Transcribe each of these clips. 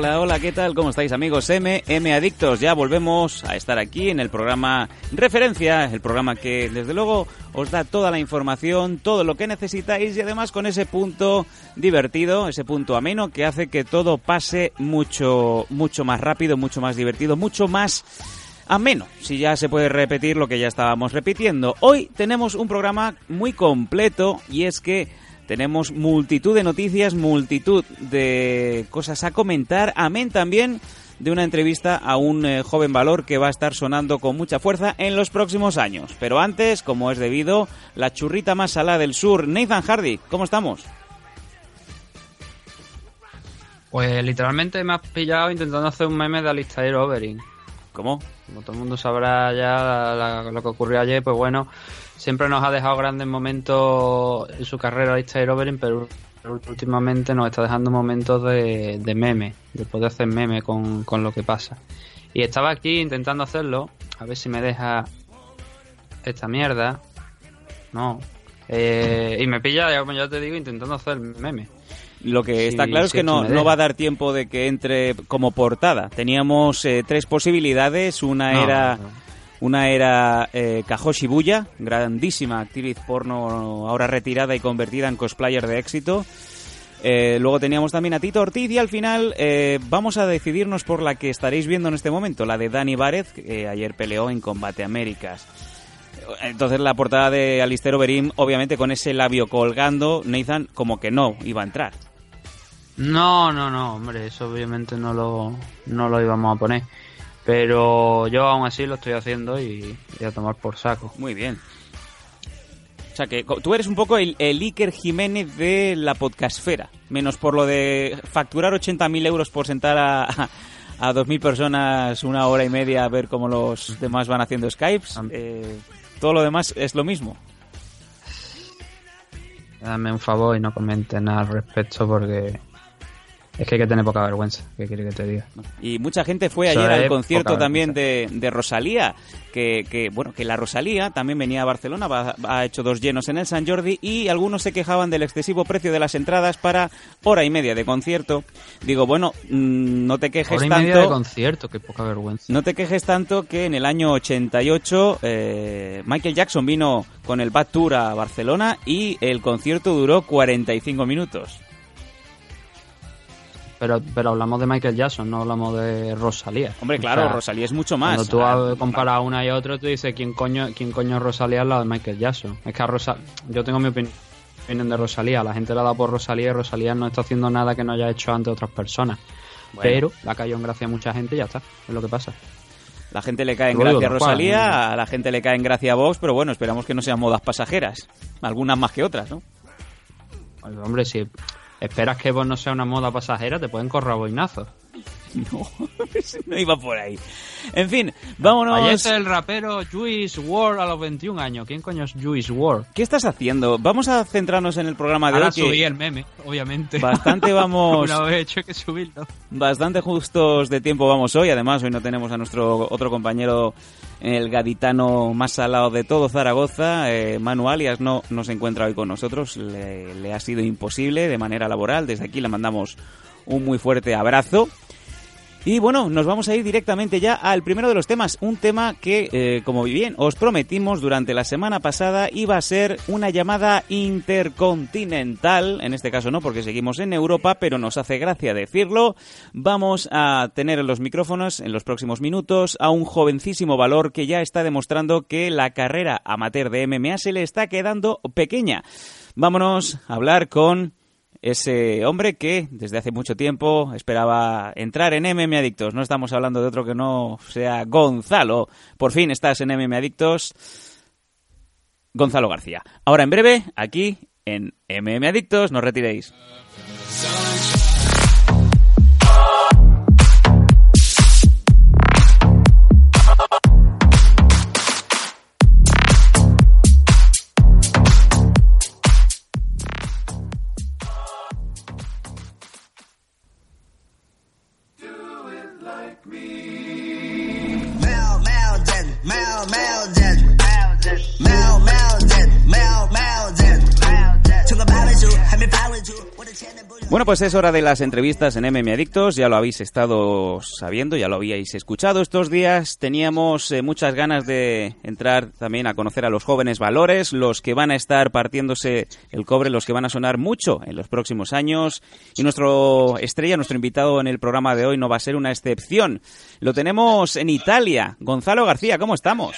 Hola, hola, ¿qué tal? ¿Cómo estáis amigos? MM Adictos, ya volvemos a estar aquí en el programa Referencia, el programa que desde luego os da toda la información, todo lo que necesitáis y además con ese punto divertido, ese punto ameno que hace que todo pase mucho, mucho más rápido, mucho más divertido, mucho más ameno, si ya se puede repetir lo que ya estábamos repitiendo. Hoy tenemos un programa muy completo y es que tenemos multitud de noticias, multitud de cosas a comentar, amén también de una entrevista a un eh, joven valor que va a estar sonando con mucha fuerza en los próximos años. Pero antes, como es debido, la churrita más salada del sur, Nathan Hardy, ¿cómo estamos? Pues literalmente me has pillado intentando hacer un meme de Alistair Overing. ¿Cómo? Como todo el mundo sabrá ya la- la- lo que ocurrió ayer, pues bueno, siempre nos ha dejado grandes momentos en su carrera Alistair Overing, pero últimamente nos está dejando momentos de, de meme, de poder hacer meme con, con lo que pasa. Y estaba aquí intentando hacerlo, a ver si me deja esta mierda. No. Eh, y me pilla, como ya te digo, intentando hacer meme. Lo que Sí, está claro es sí, que no, no va a dar tiempo de que entre como portada. Teníamos eh, tres posibilidades. Una No, era no. Una era eh, Kahoshi Buya, grandísima actriz porno ahora retirada y convertida en cosplayer de éxito. Eh, luego teníamos también a Tito Ortiz y al final eh, vamos a decidirnos por la que estaréis viendo en este momento, la de Dani Várez, que ayer peleó en Combate Américas. Entonces la portada de Alistair Overeem, obviamente con ese labio colgando, Nathan como que no iba a entrar. No, no, no, hombre, eso obviamente no lo, no lo íbamos a poner. Pero yo aún así lo estoy haciendo y, y a tomar por saco. Muy bien. O sea que tú eres un poco el, el Iker Jiménez de la podcastfera. Menos por lo de facturar 80.000 euros por sentar a, a 2.000 personas una hora y media a ver cómo los demás van haciendo Skypes. Eh, todo lo demás es lo mismo. Dame un favor y no comenten nada al respecto porque es que hay que tener poca vergüenza. ¿Qué quiere que te diga? Y mucha gente fue ayer al concierto también de, de Rosalía, que, que, bueno, que la Rosalía también venía a Barcelona, va- ha hecho dos llenos en el San Jordi y algunos se quejaban del excesivo precio de las entradas para hora y media de concierto. Digo, bueno, mm, no te quejes Hora y tanto. media de concierto, qué poca vergüenza. No te quejes tanto que en el año 88 eh, Michael Jackson vino con el Bad Tour a Barcelona y el concierto duró 45 minutos. Pero, pero hablamos de Michael Jackson, no hablamos de Rosalía. Hombre, O claro, sea, Rosalía es mucho más. Cuando tú Ah, comparas una y otra, tú dices, ¿quién coño, quién coño es Rosalía al lado de Michael Jackson? Es que a Rosa... yo tengo mi opinión de Rosalía. La gente la da por Rosalía y Rosalía no está haciendo nada que no haya hecho antes otras personas. Bueno. Pero la cayó en gracia a mucha gente y ya está. Es lo que pasa. La gente le cae en gracia a Rosalía, a la gente le cae en gracia a Vox, pero bueno, esperamos que no sean modas pasajeras. Algunas más que otras, ¿no? Pues, hombre, si esperas que vos no sea una moda pasajera, te pueden correr boinazos. No, no iba por ahí. En fin, vámonos. Ayer es el rapero Juice WRLD a los 21 años. ¿Quién coño es Juice WRLD? ¿Qué estás haciendo? Vamos a centrarnos en el programa de Ahora hoy. que subí el meme, obviamente. Bastante vamos, Una vez hecho que subirlo. bastante justos de tiempo vamos hoy. Además, hoy no tenemos a nuestro otro compañero, el gaditano más salado de todo Zaragoza, eh, Manu Alias, no, no se encuentra hoy con nosotros. Le, le ha sido imposible de manera laboral. Desde aquí le mandamos un muy fuerte abrazo. Y bueno, nos vamos a ir directamente ya al primero de los temas. Un tema que, eh, como bien os prometimos durante la semana pasada, iba a ser una llamada intercontinental. En este caso no, porque seguimos en Europa, pero nos hace gracia decirlo. Vamos a tener en los micrófonos en los próximos minutos a un jovencísimo valor que ya está demostrando que la carrera amateur de MMA se le está quedando pequeña. Vámonos a hablar con ese hombre que desde hace mucho tiempo esperaba entrar en MM Adictos. No estamos hablando de otro que no sea Gonzalo. Por fin estás en MM Adictos. Gonzalo García. Ahora en breve, aquí en MM Adictos, no retiréis. Bueno, pues es hora de las entrevistas en MM Adictos, ya lo habéis estado sabiendo, ya lo habíais escuchado estos días. Teníamos eh, muchas ganas de entrar también a conocer a los jóvenes valores, los que van a estar partiéndose el cobre, los que van a sonar mucho en los próximos años. Y nuestro estrella, nuestro invitado en el programa de hoy no va a ser una excepción. Lo tenemos en Italia. Gonzalo García, ¿cómo estamos?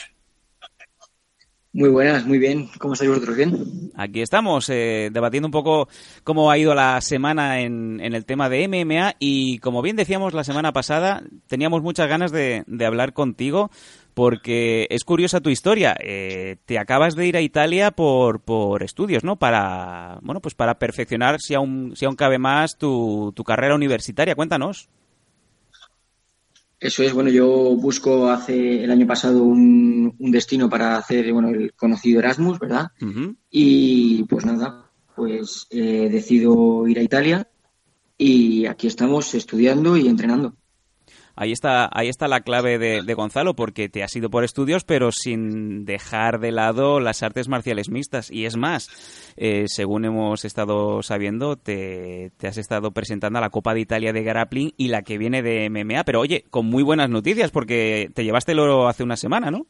Muy buenas, muy bien. ¿Cómo estáis vosotros? ¿Bien? Aquí estamos, eh, debatiendo un poco cómo ha ido la semana en, el tema de MMA y como bien decíamos la semana pasada, teníamos muchas ganas de, de hablar contigo porque es curiosa tu historia. Eh, te acabas de ir a Italia por, por estudios, ¿no? Para, bueno, pues para perfeccionar, si aún, si aún cabe más, tu, tu carrera universitaria. Cuéntanos. Eso es, bueno, yo busco hace el año pasado un, un destino para hacer, bueno, el conocido Erasmus, ¿verdad? Uh -huh. Y pues nada, pues eh, decido ir a Italia y aquí estamos estudiando y entrenando. Ahí está, ahí está la clave de, de, Gonzalo, porque te has ido por estudios, pero sin dejar de lado las artes marciales mixtas. Y es más, eh, según hemos estado sabiendo, te, te, has estado presentando a la Copa de Italia de Grappling y la que viene de MMA. Pero oye, con muy buenas noticias, porque te llevaste el oro hace una semana, ¿no?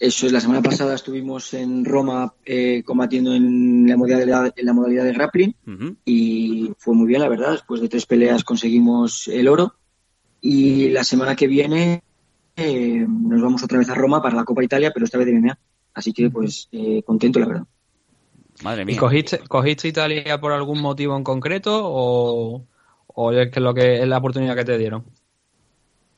Eso es, la semana pasada estuvimos en Roma eh, combatiendo en la modalidad, en la modalidad de grappling uh -huh. y fue muy bien, la verdad. Después de tres peleas conseguimos el oro y la semana que viene eh, nos vamos otra vez a Roma para la Copa Italia, pero esta vez de MMA. Así que, pues, eh, contento, la verdad. Madre mía. ¿Y cogiste, cogiste Italia por algún motivo en concreto o, o es que lo que es la oportunidad que te dieron?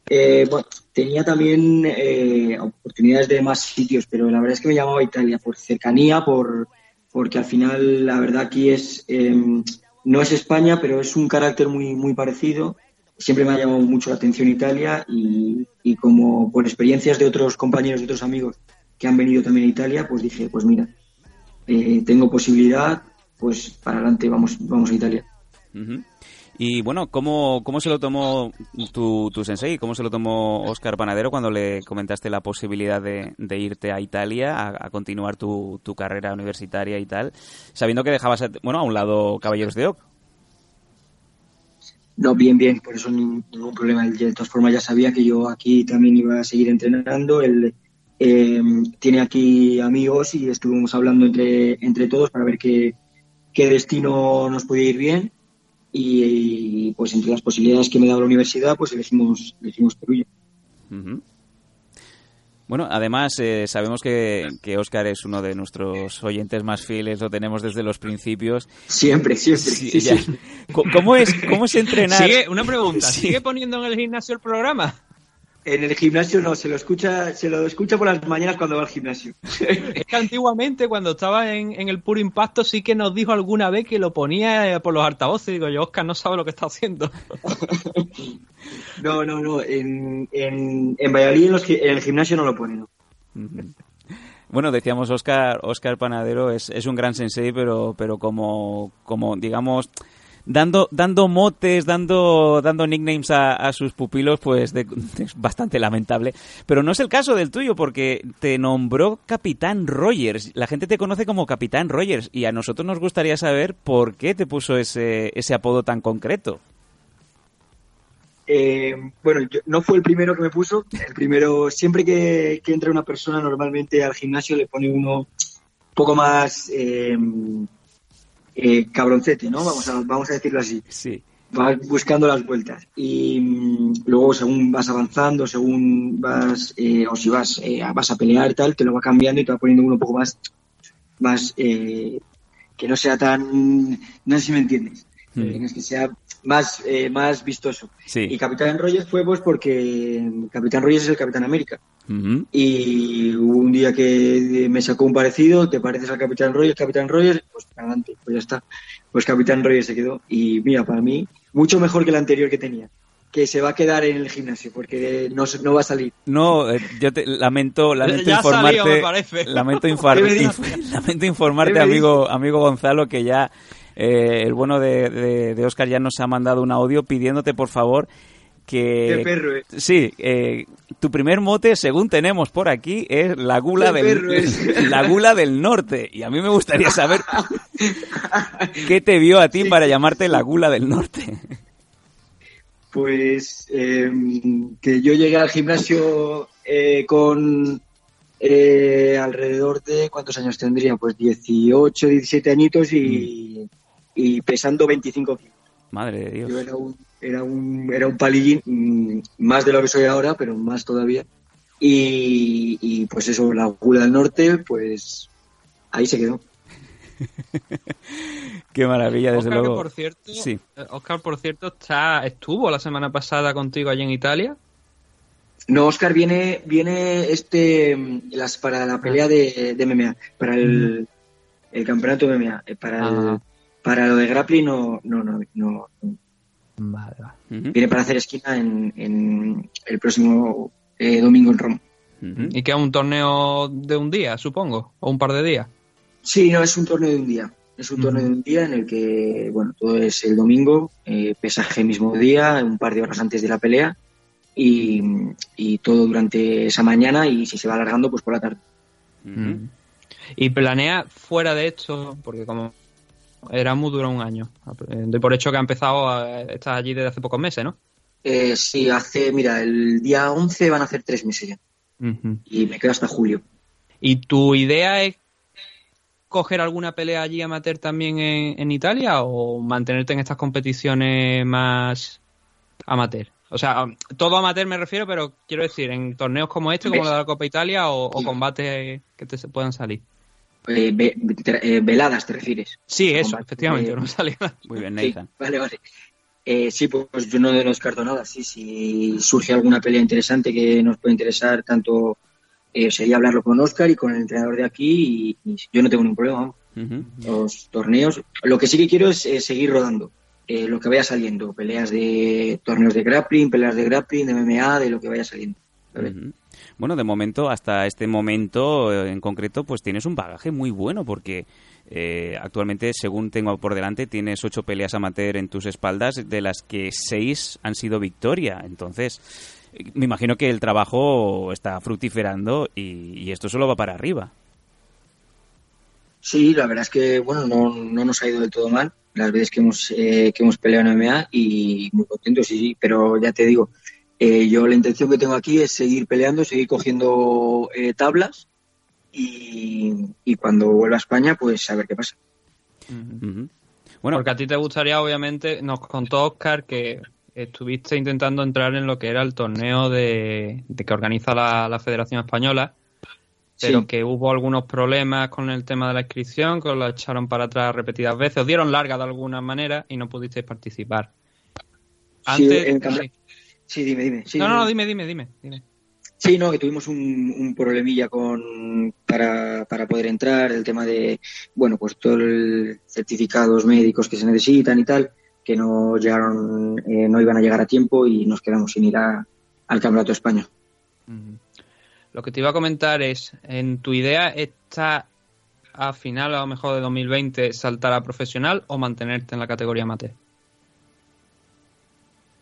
Eh, bueno, tenía también eh, oportunidades de más sitios, pero la verdad es que me llamaba Italia por cercanía, por porque al final la verdad aquí es eh, no es España, pero es un carácter muy muy parecido. Siempre me ha llamado mucho la atención Italia y, como por experiencias de otros compañeros, de otros amigos que han venido también a Italia, pues dije, pues mira, eh, tengo posibilidad, pues para adelante vamos vamos a Italia. Y bueno, ¿cómo, cómo se lo tomó tu, tu sensei? ¿Cómo se lo tomó Oscar Panadero cuando le comentaste la posibilidad de, de irte a Italia a, continuar tu, tu, carrera universitaria y tal, sabiendo que dejabas, bueno, a un lado Caballeros de Oc? No, bien, bien, por eso ningún, ningún problema. De todas formas, ya sabía que yo aquí también iba a seguir entrenando. Él eh, tiene aquí amigos y estuvimos hablando entre, entre todos para ver qué, qué destino nos podía ir bien y, y, pues entre las posibilidades que me daba la universidad pues elegimos, elegimos Perú. Uh -huh. Bueno, además eh, sabemos que, que Oscar es uno de nuestros oyentes más fieles, lo tenemos desde los principios. Siempre, siempre. Sí, sí, sí. ¿Cómo, es, ¿Cómo es entrenar? ¿Sigue, una pregunta, ¿sigue poniendo en el gimnasio el programa? En el gimnasio no, se lo escucha, se lo escucha por las mañanas cuando va al gimnasio. es que antiguamente, cuando estaba en, en, el puro impacto, sí que nos dijo alguna vez que lo ponía por los altavoces. Digo yo, Oscar no sabe lo que está haciendo. no, no, no. En, en, en Valladolid, en, los, en, el gimnasio no lo pone, no. Bueno, decíamos Oscar, Oscar Panadero es, es un gran sensei, pero, pero como, como digamos, dando, dando motes, dando, dando nicknames a, a sus pupilos, pues es bastante lamentable. Pero no es el caso del tuyo, porque te nombró Capitán Rogers. La gente te conoce como Capitán Rogers y a nosotros nos gustaría saber por qué te puso ese, ese apodo tan concreto. Eh, bueno, yo, no fue el primero que me puso. El primero, siempre que, que entra una persona normalmente al gimnasio le pone uno un poco más... Eh, eh, cabroncete, ¿no? Vamos a, vamos a decirlo así. Sí. Vas buscando las vueltas. Y mmm, luego, según vas avanzando, según vas, eh, o si vas, eh, vas a pelear tal, te lo va cambiando y te va poniendo uno un poco más, más eh, que no sea tan, no sé si me entiendes. Mm. Que sea más, eh, más vistoso. Sí. Y Capitán Rogers fue pues porque Capitán Rogers es el Capitán América. Y hubo un día que me sacó un parecido, te pareces al Capitán Rogers, Capitán Rogers, pues adelante, pues ya está. Pues Capitán Rogers se quedó. Y mira, para mí, mucho mejor que el anterior que tenía. Que se va a quedar en el gimnasio, porque no, se- no va a salir. No, eh, yo te lamento, lamento Ya informarte, salido, me parece. lamento, lamento informarte, ¿Qué me amigo, amigo Gonzalo, que ya eh, el bueno de, de, de Oscar ya nos ha mandado un audio pidiéndote por favor que Qué perro, eh. sí, eh, tu primer mote, según tenemos por aquí, es la gula Qué del es. la gula del norte y a mí me gustaría saber qué te vio a ti para llamarte la gula del norte. Pues eh, que yo llegué al gimnasio eh, con eh, alrededor de, ¿cuántos años tendría? Pues 18, 17 añitos y, y pesando 25 kilos. Madre de Dios. Yo era un, era un, era un palillín, mm, más de lo que soy ahora, pero más todavía. Y, y, pues eso, la gula del norte, pues ahí se quedó. Qué maravilla, desde Oscar, que luego. por cierto, Sí. eh, Oscar, por cierto, está, estuvo la semana pasada contigo allí en Italia. No, Oscar viene, viene este mm, las para la pelea de, de MMA, para el, el campeonato de MMA, eh, para el-. Para lo de grappling no, no, no, no. Vale, viene para hacer esquina en, en el próximo eh, domingo en Roma. Y que es un torneo de un día, supongo, o un par de días. Sí, no, es un torneo de un día. Es un torneo de un día en el que, bueno, todo es el domingo, eh, pesaje mismo día, un par de horas antes de la pelea y, y todo durante esa mañana y si se va alargando, pues por la tarde. Y planea fuera de esto, porque como Erasmus dura un año. Eh, Doy por hecho que ha empezado, a, estás allí desde hace pocos meses, ¿no? Eh, sí, hace, mira, el día 11 van a hacer tres meses ya y me quedo hasta julio. ¿Y tu idea es coger alguna pelea allí amateur también en, en Italia o mantenerte en estas competiciones más amateur? O sea, todo amateur me refiero, pero quiero decir, en torneos como este, como la de la Copa Italia o, o combates que te puedan salir. Eh, ve- eh, veladas, ¿te refieres? Sí, eso, Combate, efectivamente, eh, no salía. Muy bien, Sí, Nathan. vale, vale. Eh, sí, pues yo no descarto nada. Sí, si surge alguna pelea interesante que nos puede interesar, tanto eh, sería hablarlo con Oscar y con el entrenador de aquí y, y yo no tengo ningún problema. Ujú. Los torneos, lo que sí que quiero es eh, seguir rodando. Eh, lo que vaya saliendo, peleas de torneos de grappling, peleas de grappling, de MMA, de lo que vaya saliendo. Ujú. Bueno, de momento, hasta este momento eh, en concreto, pues tienes un bagaje muy bueno porque eh, actualmente, según tengo por delante, tienes ocho peleas amateur en tus espaldas, de las que seis han sido victoria. Entonces, eh, me imagino que el trabajo está fructiferando y, esto solo va para arriba. Sí, la verdad es que bueno, no, no nos ha ido del todo mal las veces que hemos, eh, que hemos peleado en MMA y muy contentos, sí, sí, pero ya te digo, eh, yo la intención que tengo aquí es seguir peleando, seguir cogiendo eh, tablas y, y cuando vuelva a España, pues a ver qué pasa. Bueno, Porque a ti te gustaría, obviamente, nos contó Oscar que estuviste intentando entrar en lo que era el torneo de, de que organiza la, la Federación Española, pero Sí. que hubo algunos problemas con el tema de la inscripción, que os la echaron para atrás repetidas veces, os dieron larga de alguna manera y no pudisteis participar. Sí, Antes, en cambio- sí. Sí, dime, dime. sí, no, no, dime. no, dime, dime, dime, dime. Sí, no, que tuvimos un, un problemilla con para, para poder entrar, el tema de, bueno, pues todos los certificados médicos que se necesitan y tal, que no llegaron, eh, no iban a llegar a tiempo y nos quedamos sin ir a- al Campeonato de España. Lo que te iba a comentar es, ¿en tu idea está a final a lo mejor de 2020 saltar a profesional o mantenerte en la categoría amateur?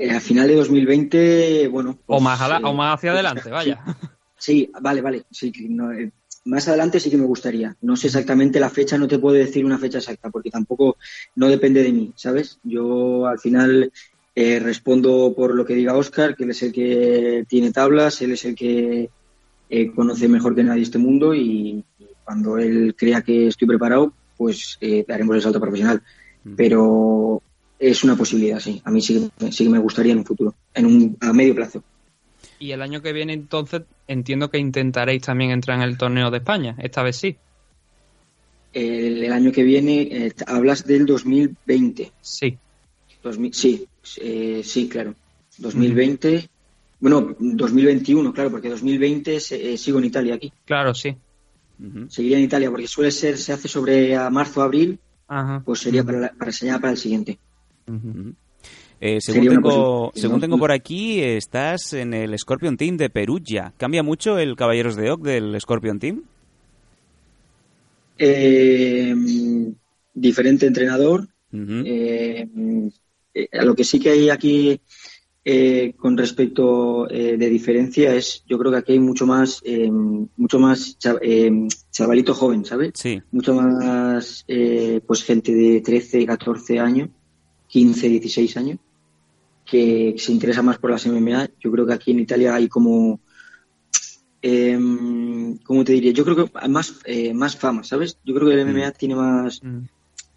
Eh, a final de 2020, bueno. O pues, más, ala- eh, o más hacia adelante, vaya. Sí, vale, vale. Sí, que no, eh, más adelante sí que me gustaría. No sé exactamente la fecha, no te puedo decir una fecha exacta, porque tampoco no depende de mí, ¿sabes? Yo al final eh, respondo por lo que diga Oscar, que él es el que tiene tablas, él es el que eh, conoce mejor que nadie este mundo y, y cuando él crea que estoy preparado, pues eh, daremos el salto profesional. Pero es una posibilidad, sí. A mí sí, que- sí que me gustaría en un futuro, en un, a medio plazo. Y el año que viene, entonces, entiendo que intentaréis también entrar en el torneo de España. Esta vez sí. El, el año que viene, eh, hablas del 2020. Sí. 2000 sí, Eh, sí, claro. 2020. Bueno, 2021, claro, porque 2020 se- eh, sigo en Italia aquí. Claro, sí. Seguiría en Italia porque suele ser, se hace sobre a marzo, abril, Ajá. pues sería para, la- para enseñar para el siguiente. Eh, según tengo, según tengo por aquí, estás en el Scorpion Team de Perugia. ¿Cambia mucho el Caballeros de Oc del Scorpion Team? Eh, diferente entrenador. Eh, eh, lo que sí que hay aquí eh, con respecto eh, de diferencia es, yo creo que aquí hay mucho más, mucho más cha- eh, chavalito joven, ¿sabes? Sí. Mucho más, eh, pues gente de 13, 14 años, 15, 16 años, que se interesa más por las MMA. Yo creo que aquí en Italia hay como, eh, ¿cómo te diría? Yo creo que más, eh, más fama, ¿sabes? Yo creo que el MMA tiene más, Mm.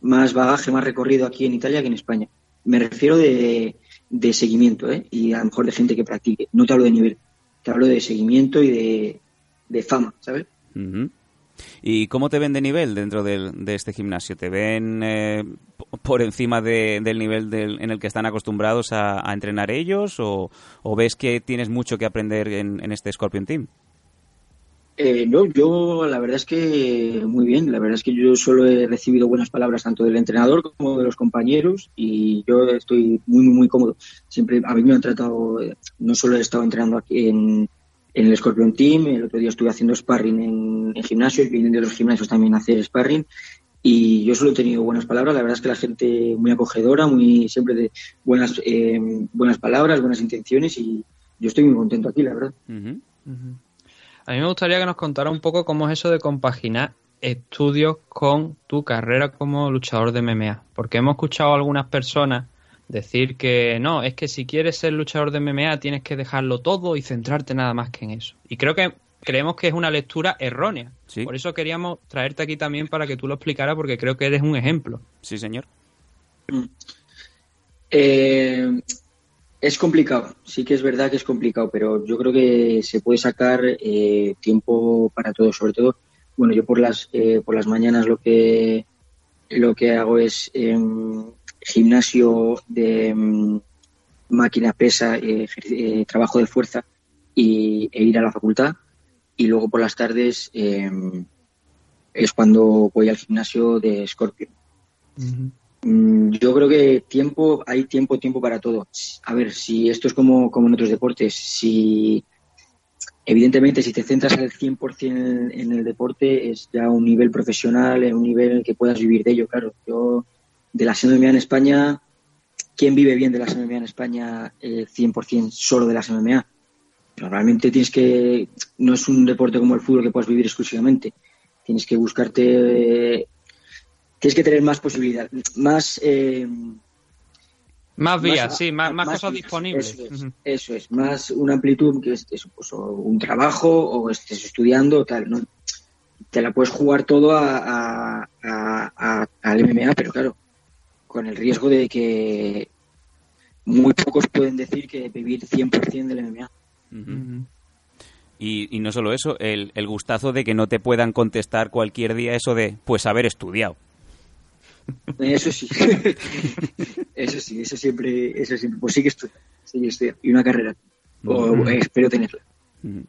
más bagaje, más recorrido aquí en Italia que en España. Me refiero de, de seguimiento, ¿eh? Y a lo mejor de gente que practique. No te hablo de nivel, te hablo de seguimiento y de, de fama, ¿sabes? ¿Y cómo te ven de nivel dentro de este gimnasio? ¿Te ven eh, por encima de- del nivel del- en el que están acostumbrados a, a entrenar ellos? O, o ves que tienes mucho que aprender en, en este Scorpion Team? Eh, no, yo la verdad es que muy bien. La verdad es que yo solo he recibido buenas palabras tanto del entrenador como de los compañeros y yo estoy muy, muy, muy cómodo. Siempre a mí me han tratado, eh, no solo he estado entrenando aquí en, en el Scorpion Team, el otro día estuve haciendo sparring en, en gimnasio y vienen de otros gimnasios también a hacer sparring y yo solo he tenido buenas palabras. La verdad es que la gente muy acogedora, muy siempre de buenas, eh, buenas palabras, buenas intenciones y yo estoy muy contento aquí, la verdad. Ujú. Ujú. A mí me gustaría que nos contara un poco cómo es eso de compaginar estudios con tu carrera como luchador de MMA. Porque hemos escuchado a algunas personas decir que no, es que si quieres ser luchador de MMA tienes que dejarlo todo y centrarte nada más que en eso. Y creo que creemos que es una lectura errónea. Sí. Por eso queríamos traerte aquí también para que tú lo explicaras porque creo que eres un ejemplo. Sí, señor. Eh, es complicado, sí que es verdad que es complicado, pero yo creo que se puede sacar eh, tiempo para todo, sobre todo, bueno, yo por las eh, por las mañanas lo que lo que hago es em, gimnasio de em, máquina pesa, eh, eh, trabajo de fuerza y, e ir a la facultad y luego por las tardes em, es cuando voy al gimnasio de Scorpio. Mm, Yo creo que tiempo, hay tiempo, tiempo para todo. A ver, si esto es como, como en otros deportes, si evidentemente si te centras al 100% en, en el deporte es ya un nivel profesional, en un nivel que puedas vivir de ello, claro. Yo de la MMA en España, ¿quién vive bien de la MMA en España eh, 100% solo de la MMA? Normalmente tienes que, no es un deporte como el fútbol que puedas vivir exclusivamente. Tienes que buscarte eh, tienes que tener más posibilidad, más eh, Más vías, más- sí, más, más cosas vías. disponibles. Eso es, Ujú. eso es, más una amplitud que es pues, o un trabajo o estés estudiando o tal, ¿no? Te la puedes jugar todo a, a- a- a- al MMA, pero claro, con el riesgo de que muy pocos pueden decir que vivir 100% del MMA. Y, y no solo eso, el, el gustazo de que no te puedan contestar cualquier día eso de, pues haber estudiado. Eso sí. eso sí, eso siempre, eso siempre. Pues sí que estudio, sí que estudio. Y una carrera. O eh, espero tenerla. Ujú.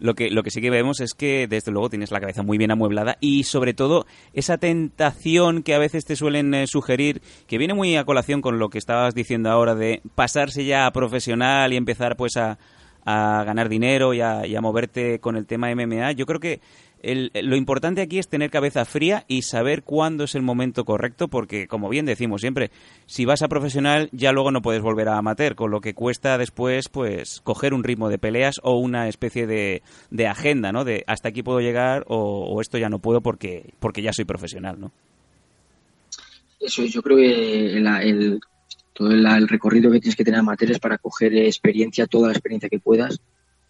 Lo que, lo que sí que vemos es que desde luego tienes la cabeza muy bien amueblada y sobre todo esa tentación que a veces te suelen eh, sugerir, que viene muy a colación con lo que estabas diciendo ahora de pasarse ya a profesional y empezar pues a, a ganar dinero y a, y a moverte con el tema MMA. Yo creo que el- lo importante aquí es tener cabeza fría y saber cuándo es el momento correcto, porque como bien decimos siempre, si vas a profesional ya luego no puedes volver a amateur, con lo que cuesta después pues coger un ritmo de peleas o una especie de, de agenda, ¿no? De hasta aquí puedo llegar o, esto ya no puedo porque, porque ya soy profesional, ¿no? Eso es, yo creo que el, todo el, el recorrido que tienes que tener amateur es para coger experiencia, toda la experiencia que puedas,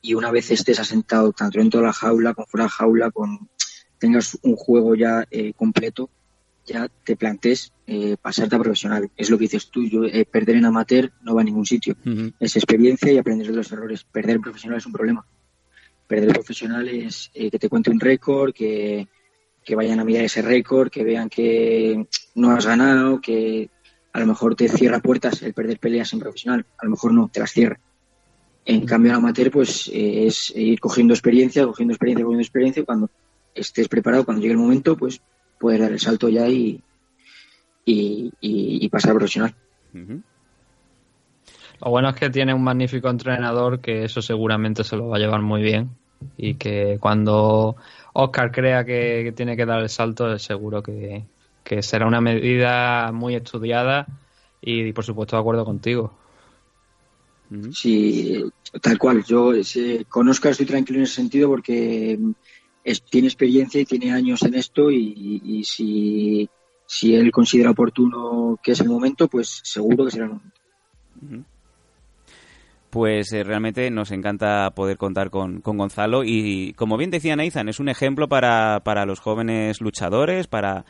y una vez estés asentado tanto dentro de la jaula como fuera de la jaula, con tengas un juego ya eh, completo, ya te plantees eh, pasarte a profesional. Es lo que dices tú, yo, eh, perder en amateur no va a ningún sitio. Es experiencia y aprender de los errores. Perder en profesional es un problema. Perder en profesional es eh, que te cuente un récord, que, que vayan a mirar ese récord, que vean que no has ganado, que a lo mejor te cierra puertas el perder peleas en profesional, a lo mejor no, te las cierra. En cambio, en amateur, pues eh, es ir cogiendo experiencia, cogiendo experiencia, cogiendo experiencia, y cuando estés preparado, cuando llegue el momento, pues puedes dar el salto ya y, y, y- y pasar a profesional. Lo bueno es que tiene un magnífico entrenador que eso seguramente se lo va a llevar muy bien y que cuando Oscar crea que, que tiene que dar el salto, es seguro que, que será una medida muy estudiada y, por supuesto de acuerdo contigo. Sí, tal cual. Yo eh, con Oscar estoy tranquilo en ese sentido porque mm, es- tiene experiencia y tiene años en esto y, y si, si él considera oportuno que es el momento, pues seguro que será el momento. Pues eh, realmente nos encanta poder contar con, con Gonzalo y como bien decía Nathan, es un ejemplo para, para los jóvenes luchadores, para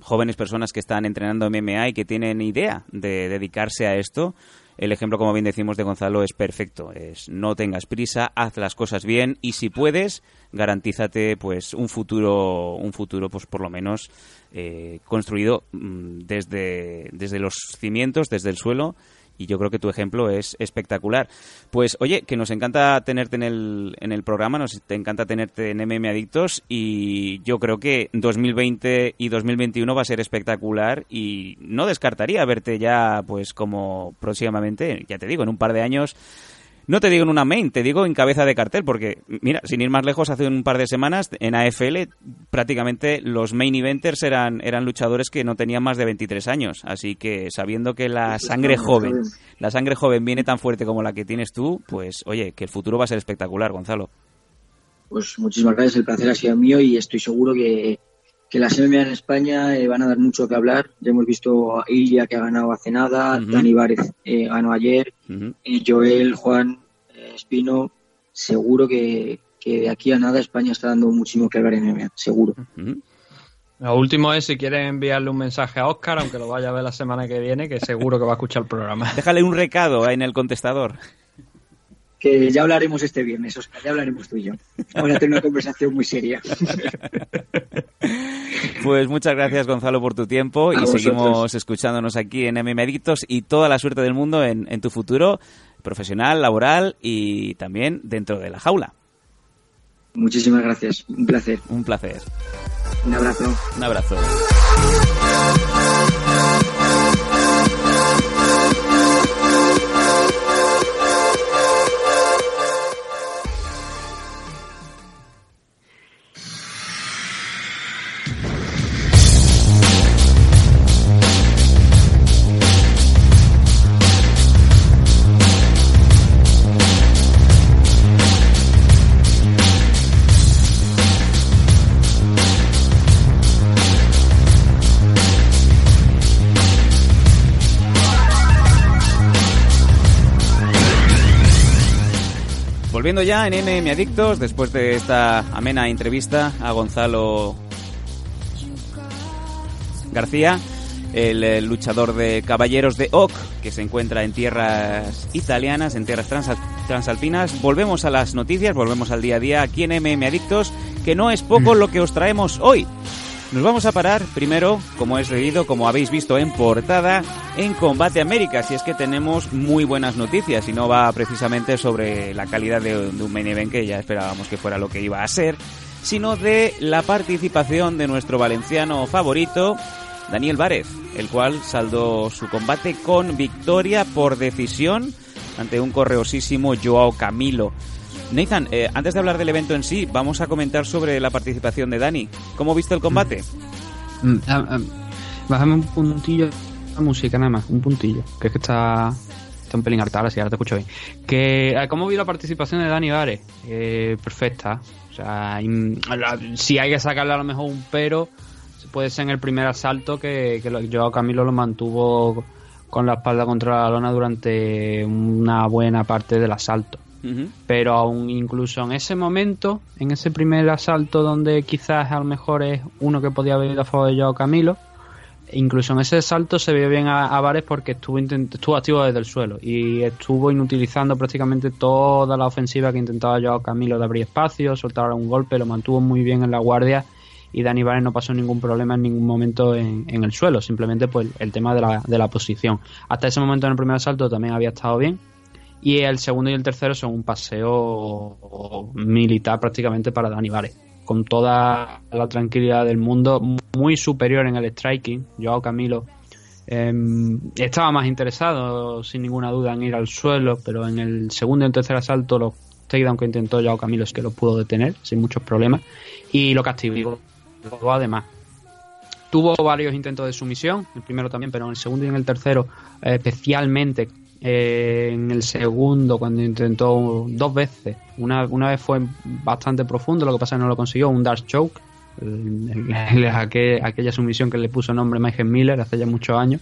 jóvenes personas que están entrenando MMA y que tienen idea de dedicarse a esto. El ejemplo, como bien decimos, de Gonzalo es perfecto. Es no tengas prisa, haz las cosas bien y si puedes, garantízate pues un futuro, un futuro pues por lo menos eh, construido mm, desde, desde los cimientos, desde el suelo y yo creo que tu ejemplo es espectacular. Pues oye, que nos encanta tenerte en el, en el programa, nos encanta tenerte en MM Adictos y yo creo que 2020 y 2021 va a ser espectacular y no descartaría verte ya pues como próximamente, ya te digo, en un par de años no te digo en una main, te digo en cabeza de cartel, porque, mira, sin ir más lejos, hace un par de semanas en AFL prácticamente los main eventers eran, eran luchadores que no tenían más de 23 años. Así que sabiendo que la sangre joven, la sangre joven viene tan fuerte como la que tienes tú, pues oye, que el futuro va a ser espectacular, Gonzalo. Pues muchísimas gracias, el placer ha sido mío y estoy seguro que, que las MMA en España eh, van a dar mucho que hablar. Ya hemos visto a Ilia que ha ganado hace nada. Dani Várez eh, ganó ayer, eh, Joel, Juan, eh, Espino. Seguro que, que de aquí a nada España está dando muchísimo que hablar en MMA, seguro. Ujú. Lo último es si quieren enviarle un mensaje a Oscar, aunque lo vaya a ver la semana que viene, que seguro que va a escuchar el programa. Déjale un recado en el contestador. Que ya hablaremos este viernes, Oscar, ya hablaremos tú y yo. Vamos a tener una conversación muy seria. Pues muchas gracias, Gonzalo, por tu tiempo y vosotros. seguimos escuchándonos aquí en MM Adictos y toda la suerte del mundo en, en tu futuro profesional, laboral y también dentro de la jaula. Muchísimas gracias, un placer. Un placer. Un abrazo. Un abrazo. Volviendo ya en MM Adictos, después de esta amena entrevista a Gonzalo García, el, eh, luchador de caballeros de OC, que se encuentra en tierras italianas, en tierras transal- transalpinas. Volvemos a las noticias, volvemos al día a día aquí en MM Adictos, que no es poco lo que os traemos hoy. Nos vamos a parar primero, como es debido, como habéis visto en portada, en Combate América, si es que tenemos muy buenas noticias y no va precisamente sobre la calidad de, un main event que ya esperábamos que fuera lo que iba a ser, sino de la participación de nuestro valenciano favorito, Daniel Várez, el cual saldó su combate con victoria por decisión ante un correosísimo Joao Camilo. Nathan, eh, antes de hablar del evento en sí, vamos a comentar sobre la participación de Dani. ¿Cómo viste el combate? Mm, ah, Bájame un puntillo la música nada más, un puntillo, que es que está, está un pelín harta, ahora sí, ahora te escucho bien. Que, ¿Cómo vi la participación de Dani Vares? Eh, perfecta. O sea, la- si hay que sacarle a lo mejor un pero, puede ser en el primer asalto que, que Joao Camilo lo mantuvo con la espalda contra la lona durante una buena parte del asalto Pero aún incluso en ese momento, en ese primer asalto donde quizás a lo mejor es uno que podía haber ido a favor de Joao Camilo, incluso en ese salto se vio bien a, a Vares porque estuvo, estuvo activo desde el suelo y estuvo inutilizando prácticamente toda la ofensiva que intentaba Joao Camilo de abrir espacio, soltar un golpe, lo mantuvo muy bien en la guardia y Dani Vares no pasó ningún problema en ningún momento en, en el suelo, simplemente pues el tema de la, de la posición. Hasta ese momento en el primer asalto también había estado bien, y el segundo y el tercero son un paseo militar prácticamente para Dani con toda la tranquilidad del mundo, muy superior en el striking. Joao Camilo eh, estaba más interesado, sin ninguna duda, en ir al suelo, pero en el segundo y el tercer asalto los takedown que intentó Joao Camilo es que lo pudo detener sin muchos problemas y lo castigó además. Tuvo varios intentos de sumisión, el primero también, pero en el segundo y en el tercero, eh, especialmente eh, en el segundo, cuando intentó dos veces, una, una vez fue bastante profundo, lo que pasa es que no lo consiguió, un Dark Choke, el- el- aquel- aquella sumisión que le puso nombre Michael Miller hace ya muchos años.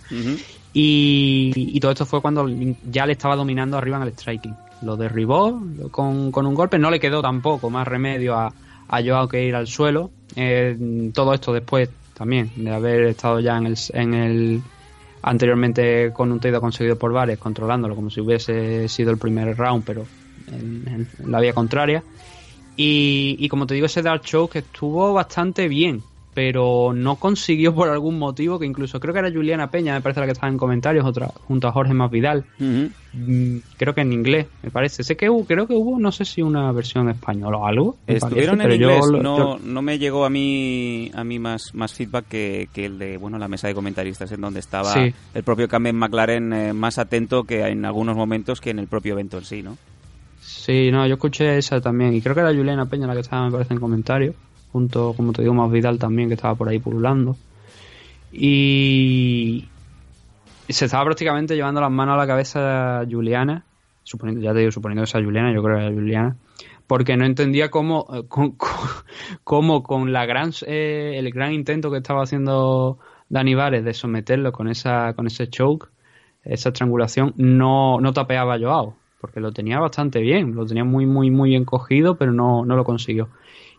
Y, y todo esto fue cuando ya le estaba dominando arriba en el striking. Lo derribó con, con un golpe, no le quedó tampoco más remedio a, a Joao que ir al suelo. Eh, todo esto después también de haber estado ya en el, en el anteriormente con un takedown conseguido por Vares, controlándolo como si hubiese sido el primer round, pero en, en la vía contraria. Y, y como te digo, ese Dark Choke estuvo bastante bien, pero no consiguió por algún motivo, que incluso creo que era Juliana Peña, me parece la que estaba en comentarios, otra, junto a Jorge Más Vidal. Mm, creo que en inglés, me parece. Sé que hubo, creo que hubo, no sé si una versión en español o algo. Estuvieron parece, en yo inglés, no, yo- no me llegó a mí a mí más, más feedback que, que el de bueno la mesa de comentaristas en donde estaba Sí. el propio Cameron McLaren eh, más atento que en algunos momentos que en el propio evento en sí, ¿no? Sí, no, yo escuché esa también. Y creo que era Juliana Peña la que estaba, me parece, en comentarios. Junto, como te digo, más Vidal también, que estaba por ahí pululando. Y se estaba prácticamente llevando las manos a la cabeza Juliana. Suponiendo, ya te digo, suponiendo que sea Juliana, yo creo que era Juliana. Porque no entendía cómo, eh, con- cómo con la gran, eh, el gran intento que estaba haciendo Dani Vares de someterlo con esa, con ese choke, esa estrangulación, no, no tapeaba a Joao, porque lo tenía bastante bien, lo tenía muy, muy, muy bien cogido, pero no, no lo consiguió.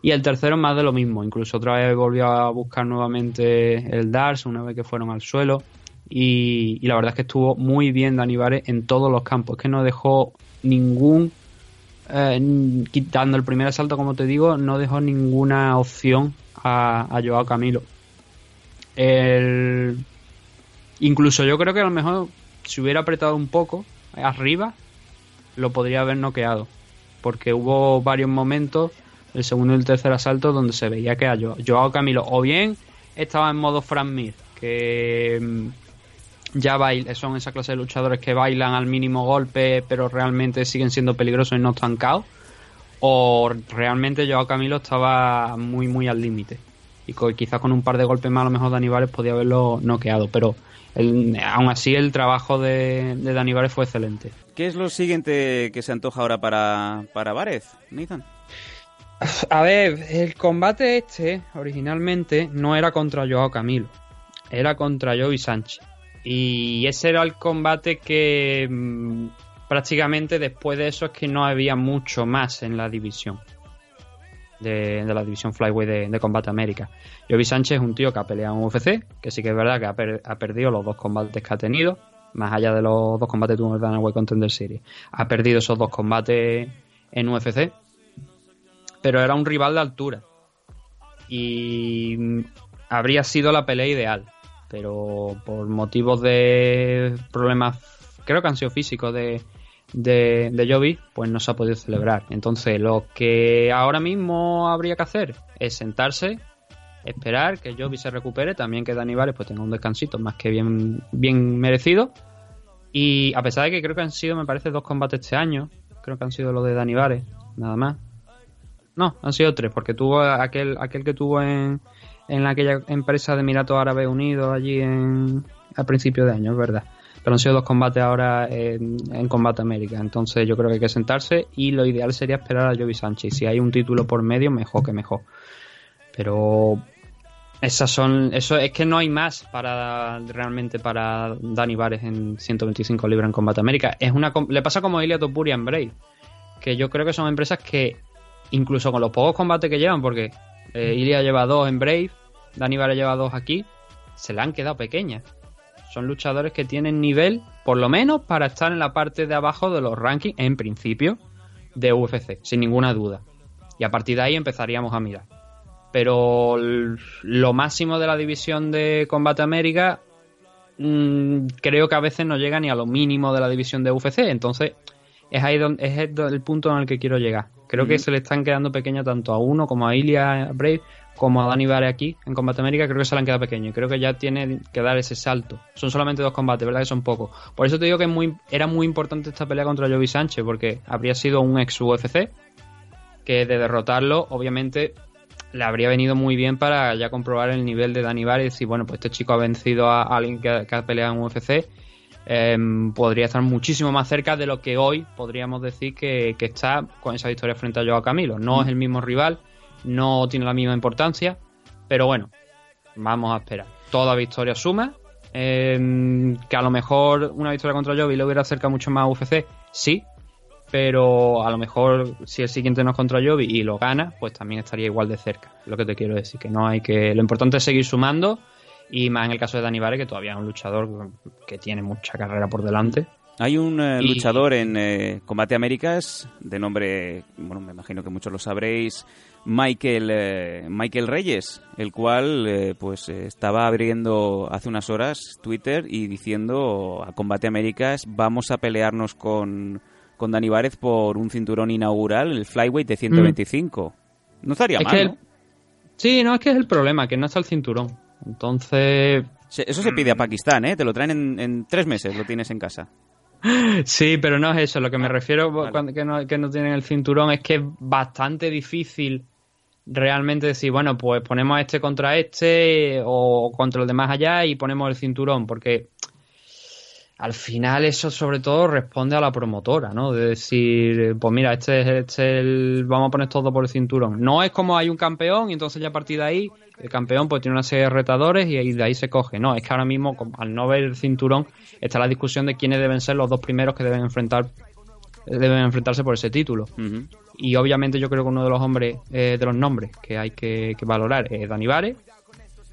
Y el tercero más de lo mismo, incluso otra vez volvió a buscar nuevamente el Dars, una vez que fueron al suelo, y, la verdad es que estuvo muy bien Dani Vares en todos los campos, es que no dejó ningún, eh, quitando el primer asalto, como te digo, no dejó ninguna opción a, a Joao Camilo. El, incluso yo creo que a lo mejor si hubiera apretado un poco arriba, lo podría haber noqueado. Porque hubo varios momentos, el segundo y el tercer asalto, donde se veía que a Jo- Joao Camilo o bien estaba en modo Fran Mir, que mm, ya bail- son esa clase de luchadores que bailan al mínimo golpe, pero realmente siguen siendo peligrosos y no estancados, o realmente Joao Camilo estaba muy, muy al límite. Y quizás con un par de golpes más, a lo mejor Dani podía haberlo noqueado, pero el- aún así el trabajo de, de fue excelente. ¿Qué es lo siguiente que se antoja ahora para, para Varez, Nathan? A ver, el combate este originalmente no era contra Joao Camilo, era contra Joey Sánchez. Y ese era el combate que mm, prácticamente después de eso es que no había mucho más en la división. De, la división Flyway de, Combate América. Joey Sánchez es un tío que ha peleado en UFC, que sí que es verdad que ha, per- ha perdido los dos combates que ha tenido, más allá de los dos combates que en el Contender Series. Ha perdido esos dos combates en UFC, pero era un rival de altura. Y habría sido la pelea ideal. Pero por motivos de problemas, creo que han sido físicos de, de, de pues no se ha podido celebrar. Entonces, lo que ahora mismo habría que hacer es sentarse, esperar que Jovi se recupere, también que Dani Vares pues tenga un descansito más que bien, bien merecido. Y a pesar de que creo que han sido, me parece, dos combates este año, creo que han sido los de Dani nada más. No, han sido tres, porque tuvo aquel, aquel que tuvo en, en aquella empresa de Emiratos Árabes Unidos allí en, a principio de año, es verdad. Pero han sido dos combates ahora en, en Combate América. Entonces yo creo que hay que sentarse y lo ideal sería esperar a Jovi Sánchez. Si hay un título por medio, mejor que mejor. Pero esas son, eso es que no hay más para realmente para Dani Vares en 125 libras en Combate América. Es una, le pasa como a Ilia Topuria Brave, que yo creo que son empresas que incluso con los pocos combates que llevan, porque eh, Ilia lleva dos en Brave, Dani Vares lleva dos aquí, se le han quedado pequeñas. Son luchadores que tienen nivel, por lo menos, para estar en la parte de abajo de los rankings, en principio, de UFC, sin ninguna duda. Y a partir de ahí empezaríamos a mirar. pero lo máximo de la división de Combate América mm, creo que a veces no llega ni a lo mínimo de la división de UFC, entonces es ahí donde es el, punto en el que quiero llegar. Creo que se le están quedando pequeñas tanto a uno como a Ilya Brave como a Dani Vare aquí en Combate América, creo que se le han quedado pequeños creo que ya tiene que dar ese salto. Son solamente dos combates, ¿verdad? Que son pocos. Por eso te digo que es muy, era muy importante esta pelea contra Joey Sánchez, porque habría sido un ex UFC que de derrotarlo, obviamente, le habría venido muy bien para ya comprobar el nivel de Dani Vare y decir, bueno, pues este chico ha vencido a alguien que, que ha peleado en UFC. Em, podría estar muchísimo más cerca de lo que hoy podríamos decir que, que está con esa victoria frente a Joao Camilo. No es el mismo rival, no tiene la misma importancia, pero bueno, vamos a esperar. Toda victoria suma. em, que a lo mejor una victoria contra Jovi le hubiera acercado mucho más a UFC, sí, pero a lo mejor si el siguiente no es contra Jovi y lo gana, pues también estaría igual de cerca. Lo que te quiero decir, que no hay que. Lo importante es seguir sumando. Y más en el caso de Dani Vare, que todavía es un luchador que tiene mucha carrera por delante. Hay un eh, Y- luchador en eh, Combate Américas de nombre, bueno, me imagino que muchos lo sabréis, Michael eh, Michael Reyes, el cual pues estaba abriendo hace unas horas Twitter y diciendo a Combate Américas vamos a pelearnos con, con Dani Várez por un cinturón inaugural, el flyweight de 125. No estaría Mm. Es mal. Sí, no, es que es el problema, que no está el cinturón. Entonces, Eso se pide a Pakistán, ¿eh? Te lo traen en, en tres meses, lo tienes en casa. Sí, pero no es eso. Lo que me refiero vale. cuando que no, que no tienen el cinturón es que es bastante difícil realmente decir, bueno, pues ponemos a este contra este o contra el de más allá y ponemos el cinturón, porque al final eso sobre todo responde a la promotora, ¿no? De decir, pues mira, este es este el, vamos a poner todo por el cinturón. No es como hay un campeón y entonces ya a partir de ahí el campeón pues tiene una serie de retadores y ahí- de ahí se coge. No, es que ahora mismo al no ver el cinturón está la discusión de quiénes deben ser los dos primeros que deben enfrentar deben enfrentarse por ese título. Y obviamente yo creo que uno de los hombres, eh, de los nombres que hay que, que valorar es Dani Vare.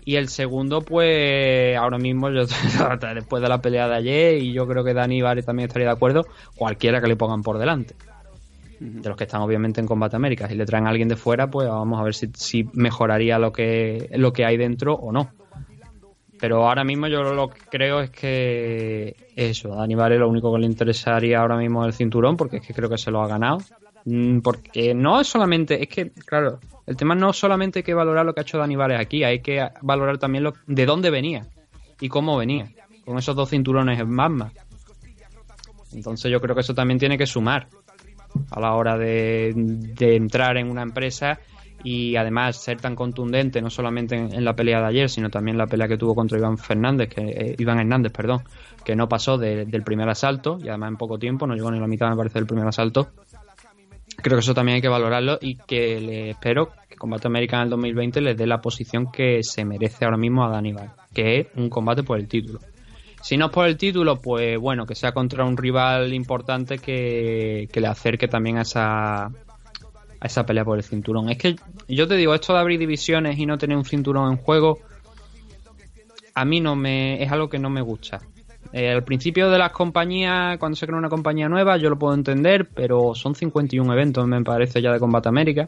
Y el segundo, pues ahora mismo, yo, después de la pelea de ayer, y yo creo que Dani Vare también estaría de acuerdo, cualquiera que le pongan por delante. De los que están obviamente en Combate América. Si le traen a alguien de fuera, pues vamos a ver si, si mejoraría lo que, lo que hay dentro o no. Pero ahora mismo yo lo que creo es que eso, a Dani Vare lo único que le interesaría ahora mismo es el cinturón, porque es que creo que se lo ha ganado. Mm, Porque no es solamente, es que, claro, el tema no solamente hay que valorar lo que ha hecho Dani aquí, hay que valorar también lo, de dónde venía y cómo venía, con esos dos cinturones en Magma. Entonces yo creo que eso también tiene que sumar a la hora de, entrar en una empresa y además ser tan contundente no solamente en, la pelea de ayer sino también la pelea que tuvo contra Iván Fernández que eh, Iván Hernández perdón que no pasó de- del primer asalto y además en poco tiempo no llegó ni la mitad me parece del primer asalto creo que eso también hay que valorarlo y que le espero que Combate América en el 2020 le dé la posición que se merece ahora mismo a Dani Val, que es un combate por el título si no es por el título, pues bueno, que sea contra un rival importante que, que le acerque también a esa, a esa pelea por el cinturón. Es que yo te digo, esto de abrir divisiones y no tener un cinturón en juego, a mí no me es algo que no me gusta. Eh, al principio de las compañías, cuando se crea una compañía nueva, yo lo puedo entender, pero son 51 eventos, me parece, ya de Combate América.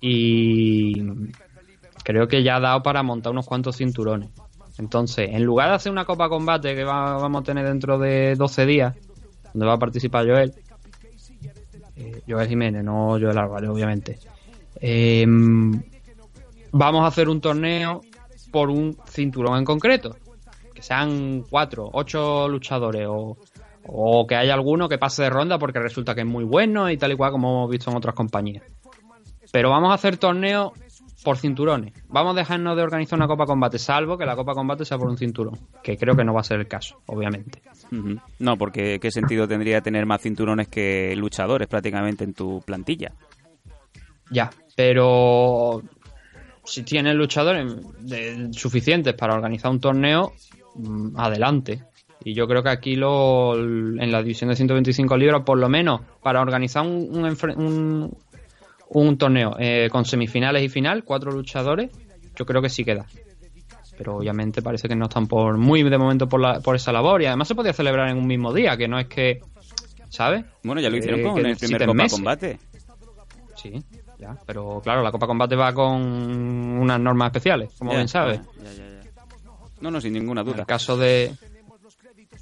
Y creo que ya ha dado para montar unos cuantos cinturones. Entonces, en lugar de hacer una Copa Combate que va- vamos a tener dentro de 12 días, donde va a participar Joel, eh, Joel Jiménez, no Joel Álvarez, obviamente, eh, vamos a hacer un torneo por un cinturón en concreto. Que sean cuatro, ocho luchadores o, o que haya alguno que pase de ronda porque resulta que es muy bueno y tal y cual como hemos visto en otras compañías. Pero vamos a hacer torneos por cinturones. Vamos a dejarnos de organizar una Copa Combate, salvo que la Copa Combate sea por un cinturón. Que creo que no va a ser el caso, obviamente. No, porque ¿qué sentido tendría tener más cinturones que luchadores prácticamente en tu plantilla? Ya, pero si tienes luchadores de- suficientes para organizar un torneo, adelante. Y yo creo que aquí lo, en la división de 125 libras, por lo menos, para organizar un, un, un- un torneo eh, con semifinales y final, cuatro luchadores, yo creo que sí queda. Pero obviamente parece que no están por muy de momento por, la, por esa labor. Y además se podía celebrar en un mismo día, que no es que. ¿Sabes? Bueno, ya lo hicieron Eh, con que el primer Copa meses. Combate. Sí. Ya, pero claro, la Copa Combate va con unas normas especiales, como Ya, bien sabes. ya, ya, ya. No, no, sin ninguna En duda. el caso de.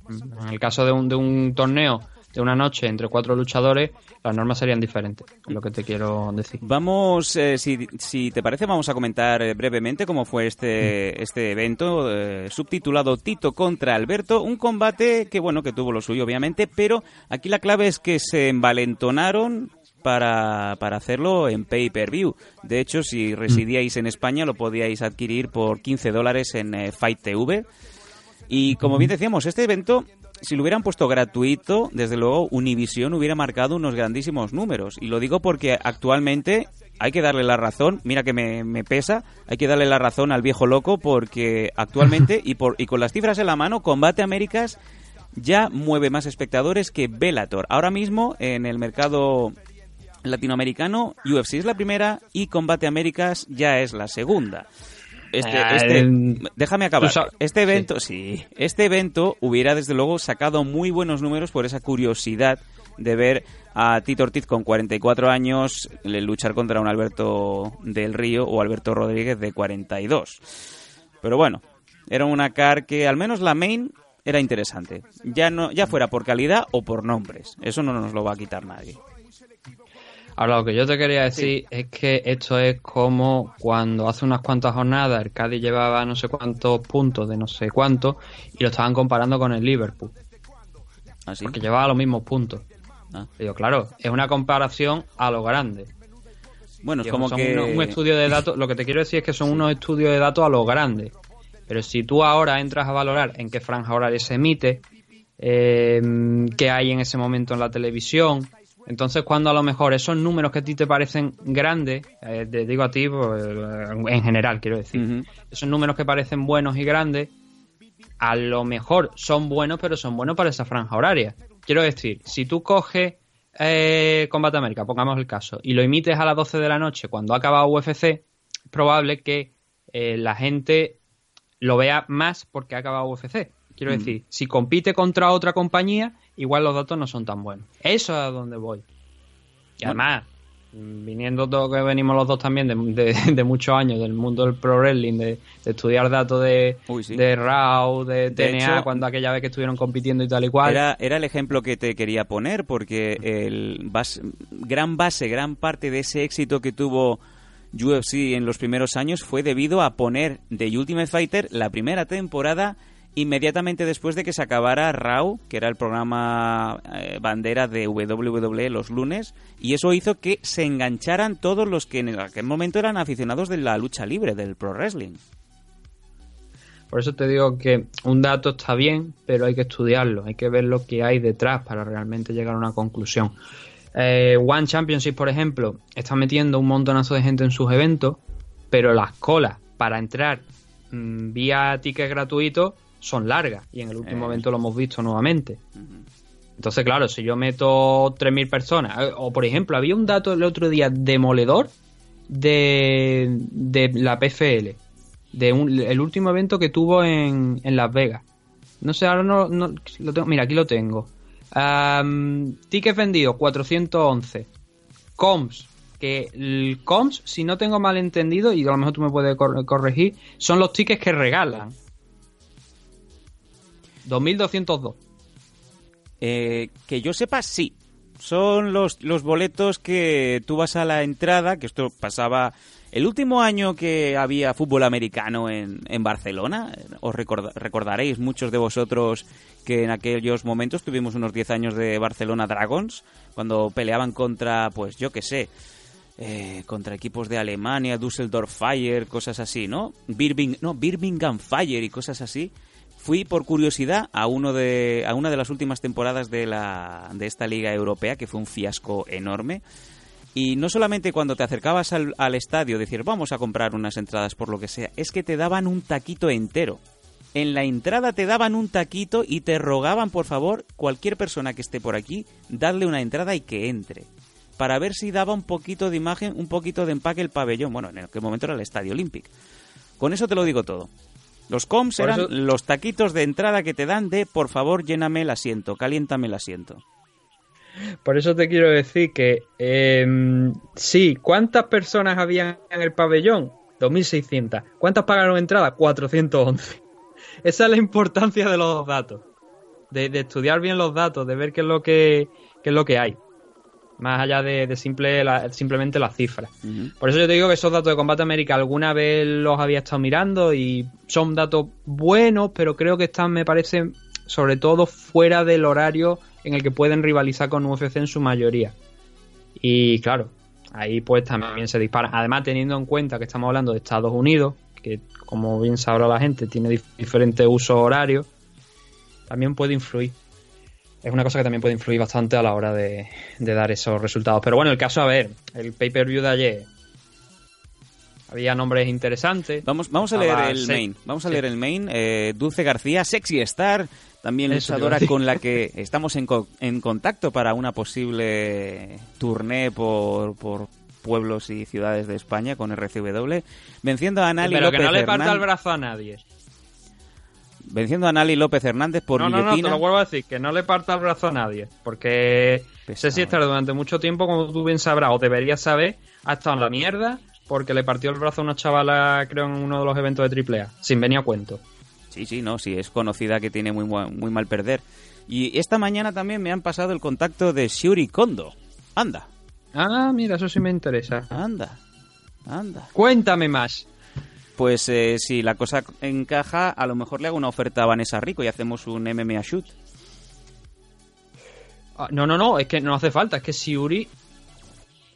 En el caso de un, de un torneo de una noche entre cuatro luchadores, las normas serían diferentes, es lo que te quiero decir. Vamos, eh, si, si te parece, vamos a comentar eh, brevemente cómo fue Mm. este, este evento eh, subtitulado Tito contra Alberto. Un combate que, bueno, que tuvo lo suyo, obviamente, pero aquí la clave es que se envalentonaron para, para hacerlo en pay-per-view. De hecho, si residíais en España, lo podíais adquirir por 15 dólares en eh, Fight TV. Y como bien decíamos, este evento, si lo hubieran puesto gratuito, desde luego Univision hubiera marcado unos grandísimos números. Y lo digo porque actualmente hay que darle la razón, mira que me, me pesa, hay que darle la razón al viejo loco porque actualmente, y, por, y con las cifras en la mano, Combate Américas ya mueve más espectadores que Bellator. Ahora mismo en el mercado latinoamericano, UFC es la primera y Combate Américas ya es la segunda. Este, Ah, este- déjame acabar. Este evento, sí. este evento hubiera desde luego sacado muy buenos números por esa curiosidad de ver a Tito Ortiz con 44 años luchar contra un Alberto del Río o Alberto Rodríguez de 42. Pero bueno, era una car que al menos la main era interesante. Ya no ya fuera por calidad o por nombres. Eso no nos lo va a quitar nadie. Ahora, lo que yo te quería decir es que esto es como cuando hace unas cuantas jornadas el Cádiz llevaba no sé cuántos puntos de no sé cuántos y lo estaban comparando con el Liverpool, Así. porque llevaba los mismos puntos. Ah. Digo, claro, es una comparación a lo grande. Bueno, es como son que un estudio de datos, lo que te quiero decir es que son unos estudios de datos a lo grande. Pero si tú ahora entras a valorar en qué franja horaria se emite, eh, qué hay en ese momento en la televisión, entonces cuando a lo mejor esos números que a ti te parecen grandes, eh, te digo a ti pues, en general quiero decir, esos números que parecen buenos y grandes, a lo mejor son buenos, pero son buenos para esa franja horaria. Quiero decir, si tú coges eh, Combate América, pongamos el caso, y lo emites a las 12 de la noche cuando ha acabado UFC, es probable que eh, la gente lo vea más porque ha acabado UFC. Quiero decir, si compite contra otra compañía, igual los datos no son tan buenos. Eso es a donde voy. Y además, mm, viniendo todo que venimos los dos también de, de- de muchos años del mundo del pro wrestling, de, de estudiar datos de, Uy, sí. de RAW, de, TNA, hecho, cuando aquella vez que estuvieron compitiendo y tal y cual. Era, era el ejemplo que te quería poner, porque el bas- gran base, gran parte de ese éxito que tuvo UFC en los primeros años fue debido a poner de Ultimate Fighter la primera temporada inmediatamente después de que se acabara Raw, que era el programa eh, bandera de WWE los lunes, y eso hizo que se engancharan todos los que en aquel momento eran aficionados de la lucha libre, del pro wrestling. Por eso te digo que un dato está bien, pero hay que estudiarlo, hay que ver lo que hay detrás para realmente llegar a una conclusión. Eh, One Championship, por ejemplo, está metiendo un montonazo de gente en sus eventos, pero las colas para entrar mm, vía ticket gratuito son largas y en el último Eh. evento lo hemos visto nuevamente. Entonces, claro, si yo meto 3.000 personas, eh, o por ejemplo, había un dato el otro día demoledor de, de la PFL, de un- el último evento que tuvo en, en Las Vegas. No sé, ahora no, no- lo tengo, mira, aquí lo tengo. Am, tickets vendidos, 411. Coms, que el Coms, si no tengo mal entendido, y a lo mejor tú me puedes cor- corregir, son los tickets que regalan. 2202. Eh, que yo sepa, sí. Son los, los boletos que tú vas a la entrada, que esto pasaba el último año que había fútbol americano en, en Barcelona. Os recorda- recordaréis muchos de vosotros que en aquellos momentos tuvimos unos 10 años de Barcelona Dragons, cuando peleaban contra, pues yo qué sé, eh, contra equipos de Alemania, Düsseldorf Fire, cosas así, ¿no? Birming, no, Birmingham Fire y cosas así. Fui por curiosidad a uno de a una de las últimas temporadas de la de esta liga europea que fue un fiasco enorme. Y no solamente cuando te acercabas al, al estadio decir vamos a comprar unas entradas por lo que sea, es que te daban un taquito entero. En la entrada te daban un taquito y te rogaban por favor cualquier persona que esté por aquí darle una entrada y que entre para ver si daba un poquito de imagen, un poquito de empaque el pabellón. Bueno, en aquel momento era el Estadio Olímpico. Con eso te lo digo todo. Los coms eran eso- los taquitos de entrada que te dan de por favor lléname el asiento, caliéntame el asiento. Por eso te quiero decir que em, sí, ¿cuántas personas había en el pabellón? 2.600. ¿Cuántas pagaron entrada? 411. Esa es la importancia de los datos. De, de estudiar bien los datos, de ver qué es lo que, qué es lo que hay. Más allá de, de simple, la- simplemente las cifras. Por eso yo te digo que esos datos de Combate América alguna vez los había estado mirando y son datos buenos, pero creo que están, me parece, sobre todo fuera del horario en el que pueden rivalizar con UFC en su mayoría. Y claro, ahí pues también se dispara. Además, teniendo en cuenta que estamos hablando de Estados Unidos, que como bien sabrá la gente, tiene dif- diferentes usos horarios, también puede influir. Es una cosa que también puede influir bastante a la hora de, de dar esos resultados. Pero bueno, el caso, a ver, el pay-per-view de ayer. Había nombres interesantes. Vamos, vamos a leer el main. Vamos a leer el main. Eh, Dulce García, Sexy Star, también Eso luchadora con la que estamos en, co- en contacto para una posible tournée por, por pueblos y ciudades de España con RCW, venciendo a Anali Pero que no le parta el brazo a nadie. Venciendo a Anali López Hernández por no, no, no, te lo vuelvo a decir, que no le parta el brazo a nadie. Porque Pesado. Ceci Star durante mucho tiempo, como tú bien sabrás, o deberías saber, ha estado en la mierda porque le partió el brazo a una chavala, creo, en uno de los eventos de AAA, sin venir a cuento. Sí, sí, no, sí, es conocida que tiene muy, mu- muy mal perder. Y esta mañana también me han pasado el contacto de Shuri Kondo. Anda, Ah, mira, eso sí me interesa. anda, anda. Cuéntame más. Pues eh, si la cosa encaja, a lo mejor le hago una oferta a Vanessa Rico y hacemos un MMA shoot. Ah, no, no, no, es que no hace falta, es que Siuri...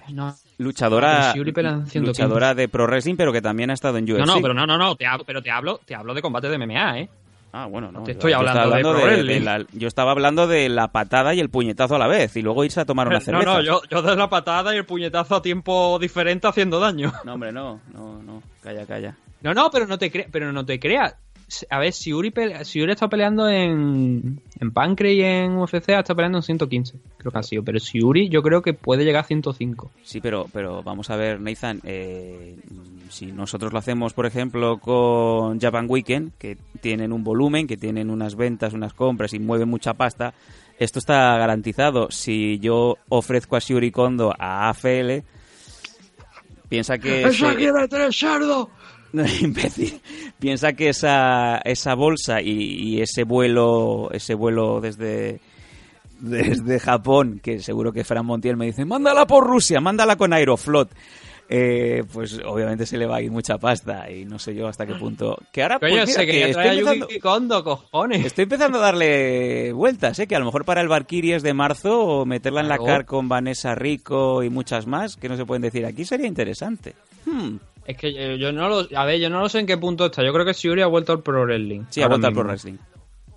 No, Luchadora, 115. luchadora de pro wrestling, pero que también ha estado en UFC. no, no, pero no, no, no, te hablo, pero te hablo, te hablo de combate de MMA, ¿eh? Ah, bueno, no. te yo- estoy yo hablando de pro wrestling. la- yo estaba hablando de la patada y el puñetazo a la vez y luego irse a tomar una No, cerveza. no, yo, yo de la patada y el puñetazo a tiempo diferente haciendo daño. No, hombre, no, no, no. Calla, calla. No, no, pero no te creas, pero no te creas. A ver, si Uri, pele- si Uri está peleando en, en Pancrase y en UFC, ha estado peleando en 115, creo que ha sido. Pero si Uri, yo creo que puede llegar a 105. Sí, pero, pero vamos a ver, Nathan, eh, si nosotros lo hacemos, por ejemplo, con Japan Weekend, que tienen un volumen, que tienen unas ventas, unas compras y mueven mucha pasta, esto está garantizado. Si yo ofrezco a Shuri Kondo a AFL, piensa que... ese- meter cerdo! No, imbécil. Piensa que esa, esa bolsa y, y ese vuelo, ese vuelo desde, desde Japón, que seguro que Fran Montiel me dice, mándala por Rusia, mándala con Aeroflot. Eh, pues obviamente se le va a ir mucha pasta y no sé yo hasta qué punto. Que ahora pues Coño, mira, que estoy, empezando, Kondo, cojones. estoy empezando a darle vueltas, ¿eh? que a lo mejor para el Valkyries de marzo o meterla en la car con Vanessa Rico y muchas más que no se pueden decir aquí sería interesante. Hmm. Es que yo, yo no lo... A ver, yo no lo sé en qué punto está. Yo creo que Siuri ha vuelto al Pro Wrestling. Sí, ha vuelto al mismo. Pro Wrestling.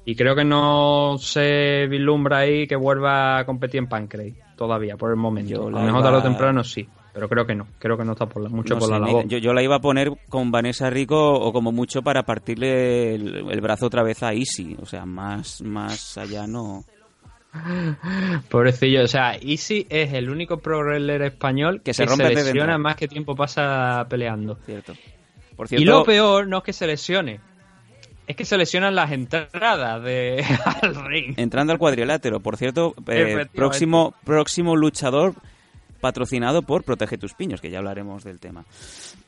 Y creo que no se vislumbra ahí que vuelva a competir en Pancrase todavía, por el momento. Yo a lo mejor iba- tarde o temprano sí, pero creo que no. Creo que no está por la- mucho No por sé, la labor. yo, yo la iba a poner con Vanessa Rico o como mucho para partirle el, el brazo otra vez a Easy. O sea, más, más allá no. Pobrecillo, o sea, Easy es el único pro wrestler español Que se rompe lesiona más que tiempo pasa peleando. Cierto. Por Y lo peor no es que se lesione, es que se lesionan las entradas de al ring. entrando al cuadrilátero, por cierto, eh, próximo, próximo luchador patrocinado por Protege tus piños, que ya hablaremos del tema.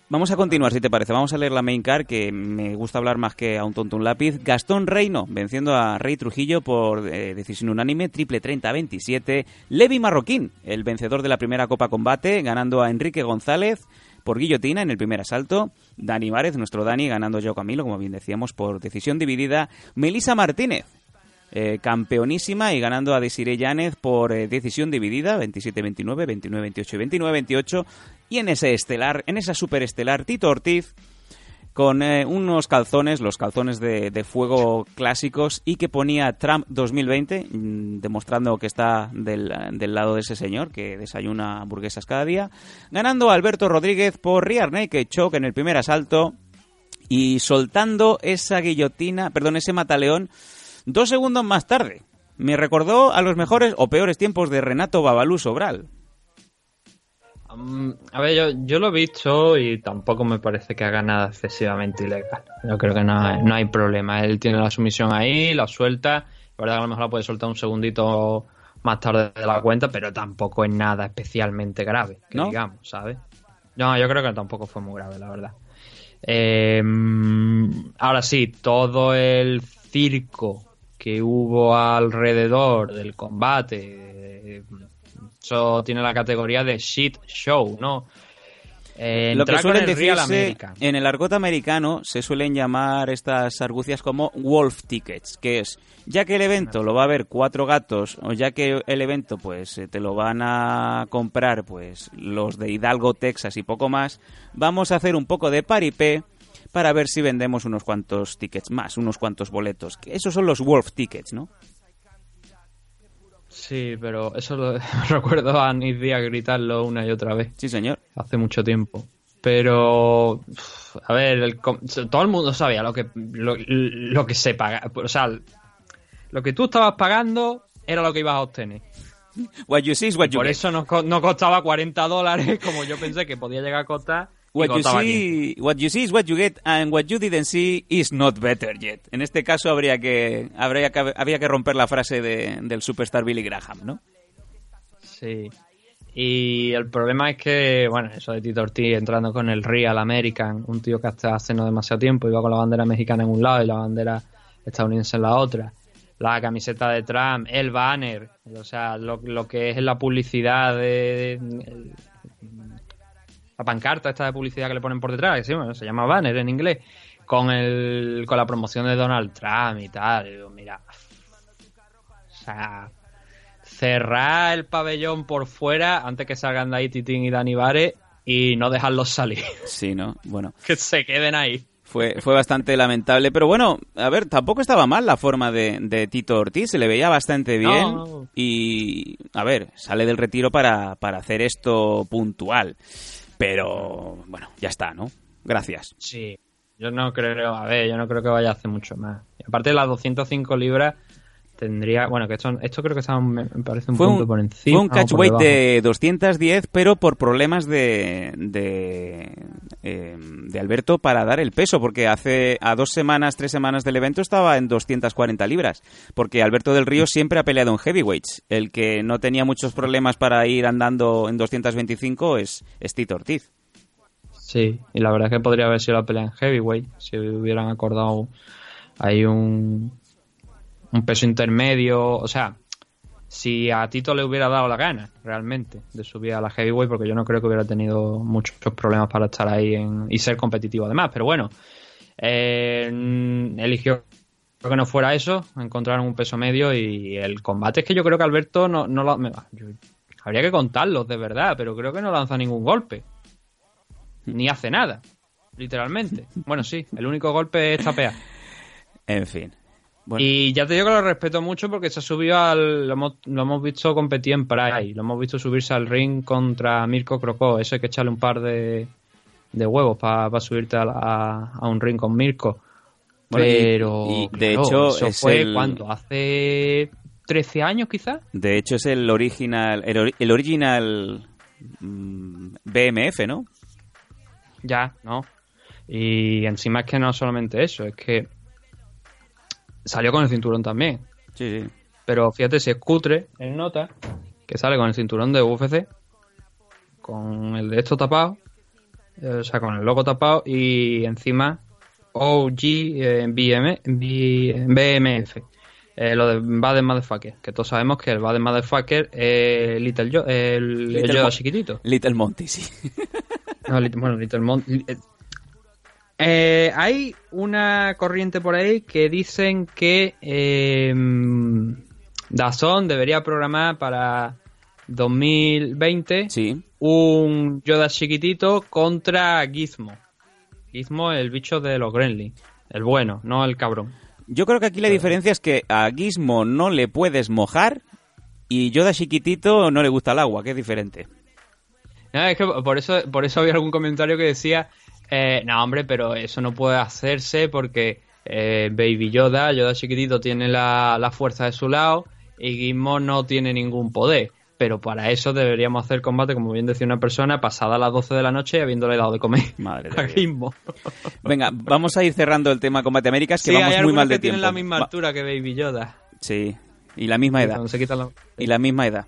Vamos a continuar, si te parece. Vamos a leer la main card, que me gusta hablar más que a un tonto un lápiz. Gastón Reino, venciendo a Rey Trujillo por eh, decisión unánime, triple 30-27. Levi Marroquín, el vencedor de la primera Copa Combate, ganando a Enrique González por guillotina en el primer asalto. Dani Várez, nuestro Dani, ganando yo Camilo, como bien decíamos, por decisión dividida. Melisa Martínez, eh, campeonísima y ganando a Desiree Yánez por eh, decisión dividida, 27-29, 29-28 y 29-28. Y en ese estelar, en esa superestelar, Tito Ortiz con eh, unos calzones, los calzones de, fuego clásicos y que ponía Trump 2020, mm, demostrando que está del, del lado de ese señor que desayuna hamburguesas cada día, ganando a Alberto Rodríguez por Rear Naked Choke en el primer asalto y soltando esa guillotina, perdón, ese mataleón dos segundos más tarde. Me recordó a los mejores o peores tiempos de Renato Babalú Sobral. Mm, a ver, yo, yo lo he visto y tampoco me parece que haga nada excesivamente ilegal. Yo creo que no hay, no hay problema. Él tiene la sumisión ahí, la suelta. La verdad que a lo mejor la puede soltar un segundito más tarde de la cuenta, pero tampoco es nada especialmente grave, que ¿No? digamos, ¿sabes? No, yo creo que tampoco fue muy grave, la verdad. Eh, ahora sí, todo el circo que hubo alrededor del combate, eso tiene la categoría de shit show, ¿no? Eh, Lo que suelen decirse en el argot americano se suelen llamar estas argucias como wolf tickets, que es ya que el evento lo va a ver cuatro gatos o ya que el evento pues eh, te lo van a comprar pues los de Hidalgo, Texas y poco más, vamos a hacer un poco de paripé para ver si vendemos unos cuantos tickets más, unos cuantos boletos. Esos son los wolf tickets, ¿no? Sí, pero eso lo recuerdo a Nick Díaz gritarlo una y otra vez. Sí, señor. hace mucho tiempo. Pero, a ver, el todo el mundo sabía lo que, lo, lo que se paga. O sea, lo que tú estabas pagando era lo que ibas a obtener. What you see is what you Por get. eso no, no costaba 40 dólares como yo pensé que podía llegar a costar. What you, costaba 15. see, what you see is what you get, and what you didn't see is not better yet. En este caso habría que, habría que, había que romper la frase de- del superstar Billy Graham, ¿no? Sí. Y el problema es que, bueno, eso de Tito Ortiz entrando con el Real American, un tío que hasta hace no demasiado tiempo iba con la bandera mexicana en un lado y la bandera estadounidense en la otra. La camiseta de Trump, el banner, o sea, lo, lo que es la publicidad de. el- la pancarta esta de publicidad que le ponen por detrás, que sí, bueno, se llama banner en inglés, con el con la promoción de Donald Trump y tal. Y digo, mira, o sea, cerrar el pabellón por fuera antes que salgan de ahí Titín y Dani Vare y no dejarlos salir. Sí, ¿no? Bueno, que se queden ahí. fue, fue bastante lamentable, pero bueno, a ver, tampoco estaba mal la forma de, de Tito Ortiz, se le veía bastante bien No. y, a ver, sale del retiro para, para hacer esto puntual. Pero, bueno, ya está, ¿no? Gracias. Sí. Yo no creo, a ver, yo no creo que vaya a hacer mucho más. Y aparte de las 205 libras tendría, bueno, que esto, esto creo que está, me me parece un Fue punto un, por encima. fue un catchweight debajo. de 210, pero por problemas de, de, eh, de Alberto para dar el peso, porque hace a dos semanas, tres semanas del evento estaba en 240 libras, porque Alberto del Río siempre ha peleado en heavyweights. El que no tenía muchos problemas para ir andando en 225 es, es Tito Ortiz. Sí, y la verdad es que podría haber sido la pelea en heavyweight si hubieran acordado ahí un, un peso intermedio. O sea, si a Tito le hubiera dado la gana realmente de subir a la heavyweight, porque yo no creo que hubiera tenido muchos problemas para estar ahí en- y ser competitivo además. Pero bueno, eh, eligió que no fuera eso, encontraron un peso medio y el combate es que yo creo que Alberto no, no lo... me- yo- habría que contarlos de verdad, pero creo que no lanza ningún golpe ni hace nada, literalmente. Bueno, sí, el único golpe es tapear. En fin. Bueno, Y ya te digo que lo respeto mucho porque se ha subido al. Lo hemos, lo hemos visto competir en Pride. Lo hemos visto subirse al ring contra Mirko Crocó. Eso hay que echarle un par de, de huevos para subirte a, la- a- un ring con Mirko. Bueno, Pero. y de claro, hecho eso es fue el- cuando hace 13 años quizás. de hecho es el original, el, el original mm, BMF, ¿no? Ya, ¿no? Y encima es que no solamente eso, es que salió con el cinturón también. Sí, sí. Pero fíjate si es cutre, el nota, que sale con el cinturón de UFC, con el de esto tapado, eh, o sea, con el logo tapado y encima OG eh, BM, B- BMF. Eh, lo de Baden Motherfucker, que todos sabemos que el Baden Motherfucker es Little Yo, el, Little el Yoda chiquitito. Little Monty, sí. No, Lit- bueno, Little Mon- eh, hay una corriente por ahí que dicen que eh, Dazón debería programar para 2020 Sí. un Yoda chiquitito contra Gizmo. Gizmo, el bicho de los Gremlins. El bueno, no el cabrón. Yo creo que aquí la diferencia es que a Gizmo no le puedes mojar y Yoda chiquitito no le gusta el agua, que es diferente. No, es que por eso, por eso había algún comentario que decía, eh, no hombre, pero eso no puede hacerse porque eh, Baby Yoda, Yoda chiquitito tiene la, la fuerza de su lado y Gizmo no tiene ningún poder. Pero para eso deberíamos hacer combate, como bien decía una persona, pasada las 12 de la noche habiéndole dado de comer Madre a. Gizmo. Venga, vamos a ir cerrando el tema Combate Américas, que Sí, hay vamos muy mal de que tienen tiempo. la misma altura que Baby Yoda. Sí, Y la misma edad. Se Y la misma edad.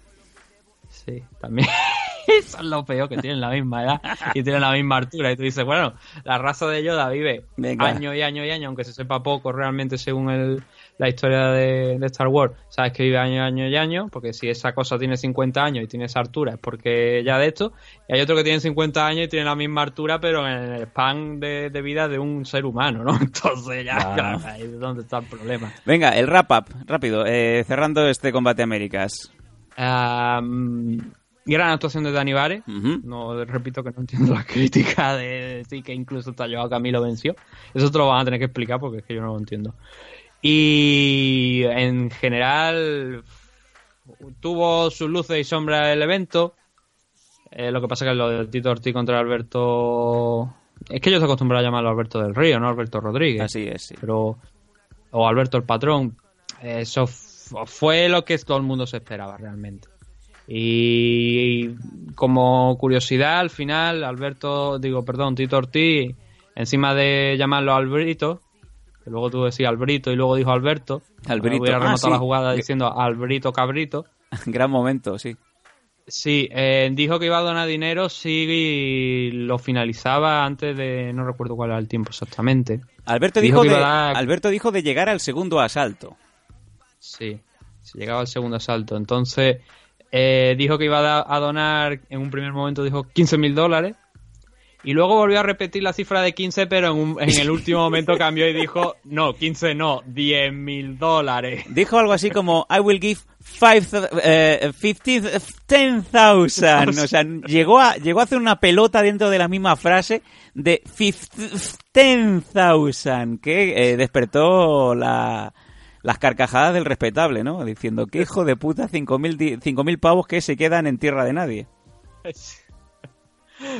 Sí, también. Eso es lo peor, que tienen la misma edad y tienen la misma altura. Y tú dices, bueno, la raza de Yoda vive Venga. años y años y años, aunque se sepa poco realmente según el, la historia de, de Star Wars. Sabes que vive años y años y años, porque si esa cosa tiene 50 años y tiene esa altura es porque ya de esto. Y hay otro que tiene 50 años y tiene la misma altura, pero en el span de, de vida de un ser humano, ¿no? Entonces ya, Claro. ahí es donde está el problema. Venga, el wrap-up, rápido, eh, cerrando este combate Américas. Am, gran actuación de Dani Vare. Ujú. No repito que no entiendo la crítica de decir que incluso Tayo Camilo venció. Eso te lo van a tener que explicar porque es que yo no lo entiendo. Y en general tuvo sus luces y sombras el evento. Eh, lo que pasa que lo de Tito Ortiz contra Alberto. Es que yo estoy acostumbrado a llamarlo Alberto del Río, no Alberto Rodríguez Así es, sí. pero o Alberto el patrón eso fue lo que todo el mundo se esperaba realmente y como curiosidad al final Alberto digo perdón Tito Ortiz encima de llamarlo Albrito que luego que decir Albrito y luego dijo Alberto Albrito. hubiera Ah, rematado sí. la jugada diciendo Albrito Cabrito Gran momento, sí. Sí, eh, dijo que iba a donar dinero si lo finalizaba antes de... No recuerdo cuál era el tiempo exactamente. Alberto Dijo dijo, de, dar- Alberto dijo de llegar al segundo asalto. Sí, se llegaba al segundo asalto. Entonces, eh, dijo que iba a, donar, en un primer momento dijo 15 mil dólares. Y luego volvió a repetir la cifra de 15, pero en, un- en el último momento cambió y dijo, no, 15 no, 10 mil dólares. Dijo algo así como, I will give five, eh, 15, 10,000. O sea, llegó a, llegó a hacer una pelota dentro de la misma frase de 10,000, que eh, despertó la, las carcajadas del respetable, ¿no? Diciendo, qué hijo de puta, 5.000 di- 5.000 pavos que se quedan en tierra de nadie.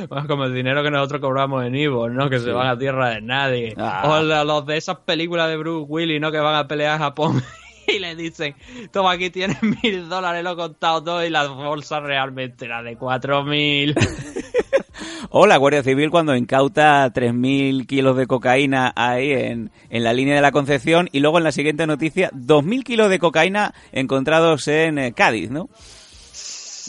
Bueno, como el dinero que nosotros cobramos en Ivo, ¿no? Que se van a tierra de nadie. Ah. O los de esas películas de Bruce Willis, ¿no? Que van a pelear a Japón y le dicen, toma, aquí tienes mil dólares, lo he contado todo y la bolsa realmente era de cuatro mil. O la Guardia Civil cuando incauta 3.000 kilos de cocaína ahí en, en la línea de la Concepción y luego en la siguiente noticia 2.000 kilos de cocaína encontrados en eh, Cádiz, ¿no?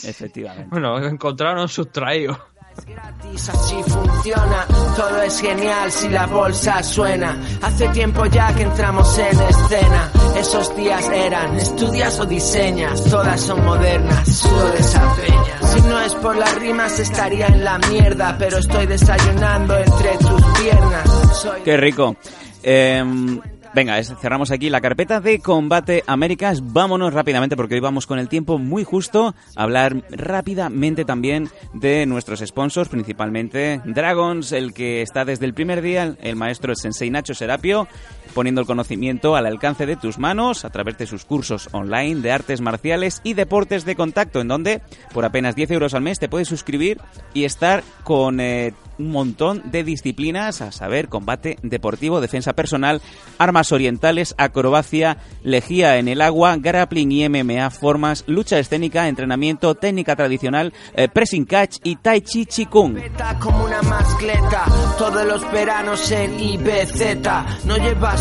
Efectivamente. bueno, encontraron sustraído. Gratis, así funciona. Todo es genial si la bolsa suena. Hace tiempo ya que entramos en escena. Esos días eran, estudias o diseñas. Todas son modernas, sudo de esa peña. Si no es por las rimas estaría en la mierda. Pero estoy desayunando entre tus piernas. Soy Qué rico. Em, venga, cerramos aquí la carpeta de Combate Américas. Vámonos rápidamente porque hoy vamos con el tiempo muy justo a hablar rápidamente también de nuestros sponsors, principalmente Dragons, el que está desde el primer día, el maestro Sensei Nacho Serapio, poniendo el conocimiento al alcance de tus manos a través de sus cursos online de artes marciales y deportes de contacto, en donde por apenas 10 euros al mes te puedes suscribir y estar con eh, un montón de disciplinas, a saber, combate deportivo, defensa personal, armas orientales, acrobacia, lejía en el agua, grappling y MMA, formas, lucha escénica, entrenamiento, técnica tradicional, eh, pressing catch y tai chi chi kung.